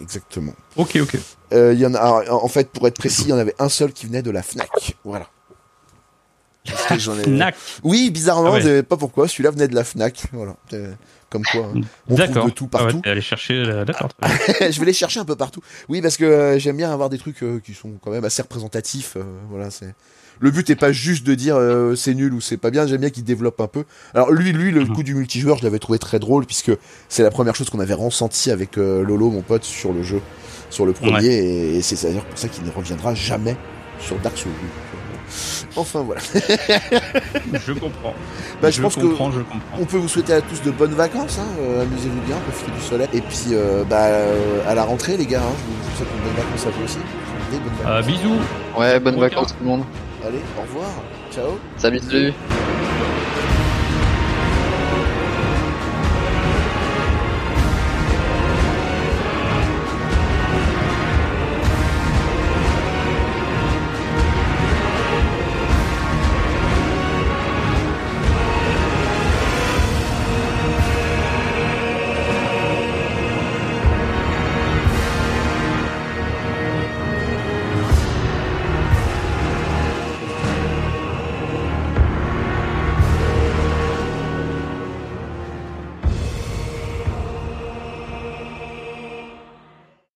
exactement. Ok, ok. Euh, Il y en a, alors, en fait, pour être précis, il y en avait un seul qui venait de la Fnac. Voilà. Parce que j'en ai- Fnac. Oui, bizarrement, Ah ouais. je savais pas pourquoi. Celui-là venait de la Fnac. Voilà. Euh, Comme quoi, hein. on trouve de tout Ah ouais, partout. allé chercher. D'accord. bien. je vais les chercher un peu partout. Oui, parce que euh, j'aime bien avoir des trucs euh, qui sont quand même assez représentatifs. voilà, c'est. Le but est pas juste de dire euh, c'est nul ou c'est pas bien. J'aime bien qu'il développe un peu. Alors lui, lui, le Mhm. coup du multijoueur, je l'avais trouvé très drôle puisque c'est la première chose qu'on avait ressenti avec euh, Lolo, mon pote, sur le jeu, sur le premier, Ouais. et, et c'est d'ailleurs pour ça qu'il ne reviendra jamais sur Dark Souls. Enfin voilà. Je comprends. Bah, je, je pense que comprends, je comprends. on peut vous souhaiter à tous de bonnes vacances, hein, euh, amusez-vous bien, profitez du soleil. Et puis euh, bah, euh, à la rentrée les gars, hein, je, vous, souhaite une bonne vacances à vous aussi. Des bonnes Euh, vacances. bisous. Ouais, bonnes Bon vacances tout le monde. Allez, au revoir, ciao. Salut, salut.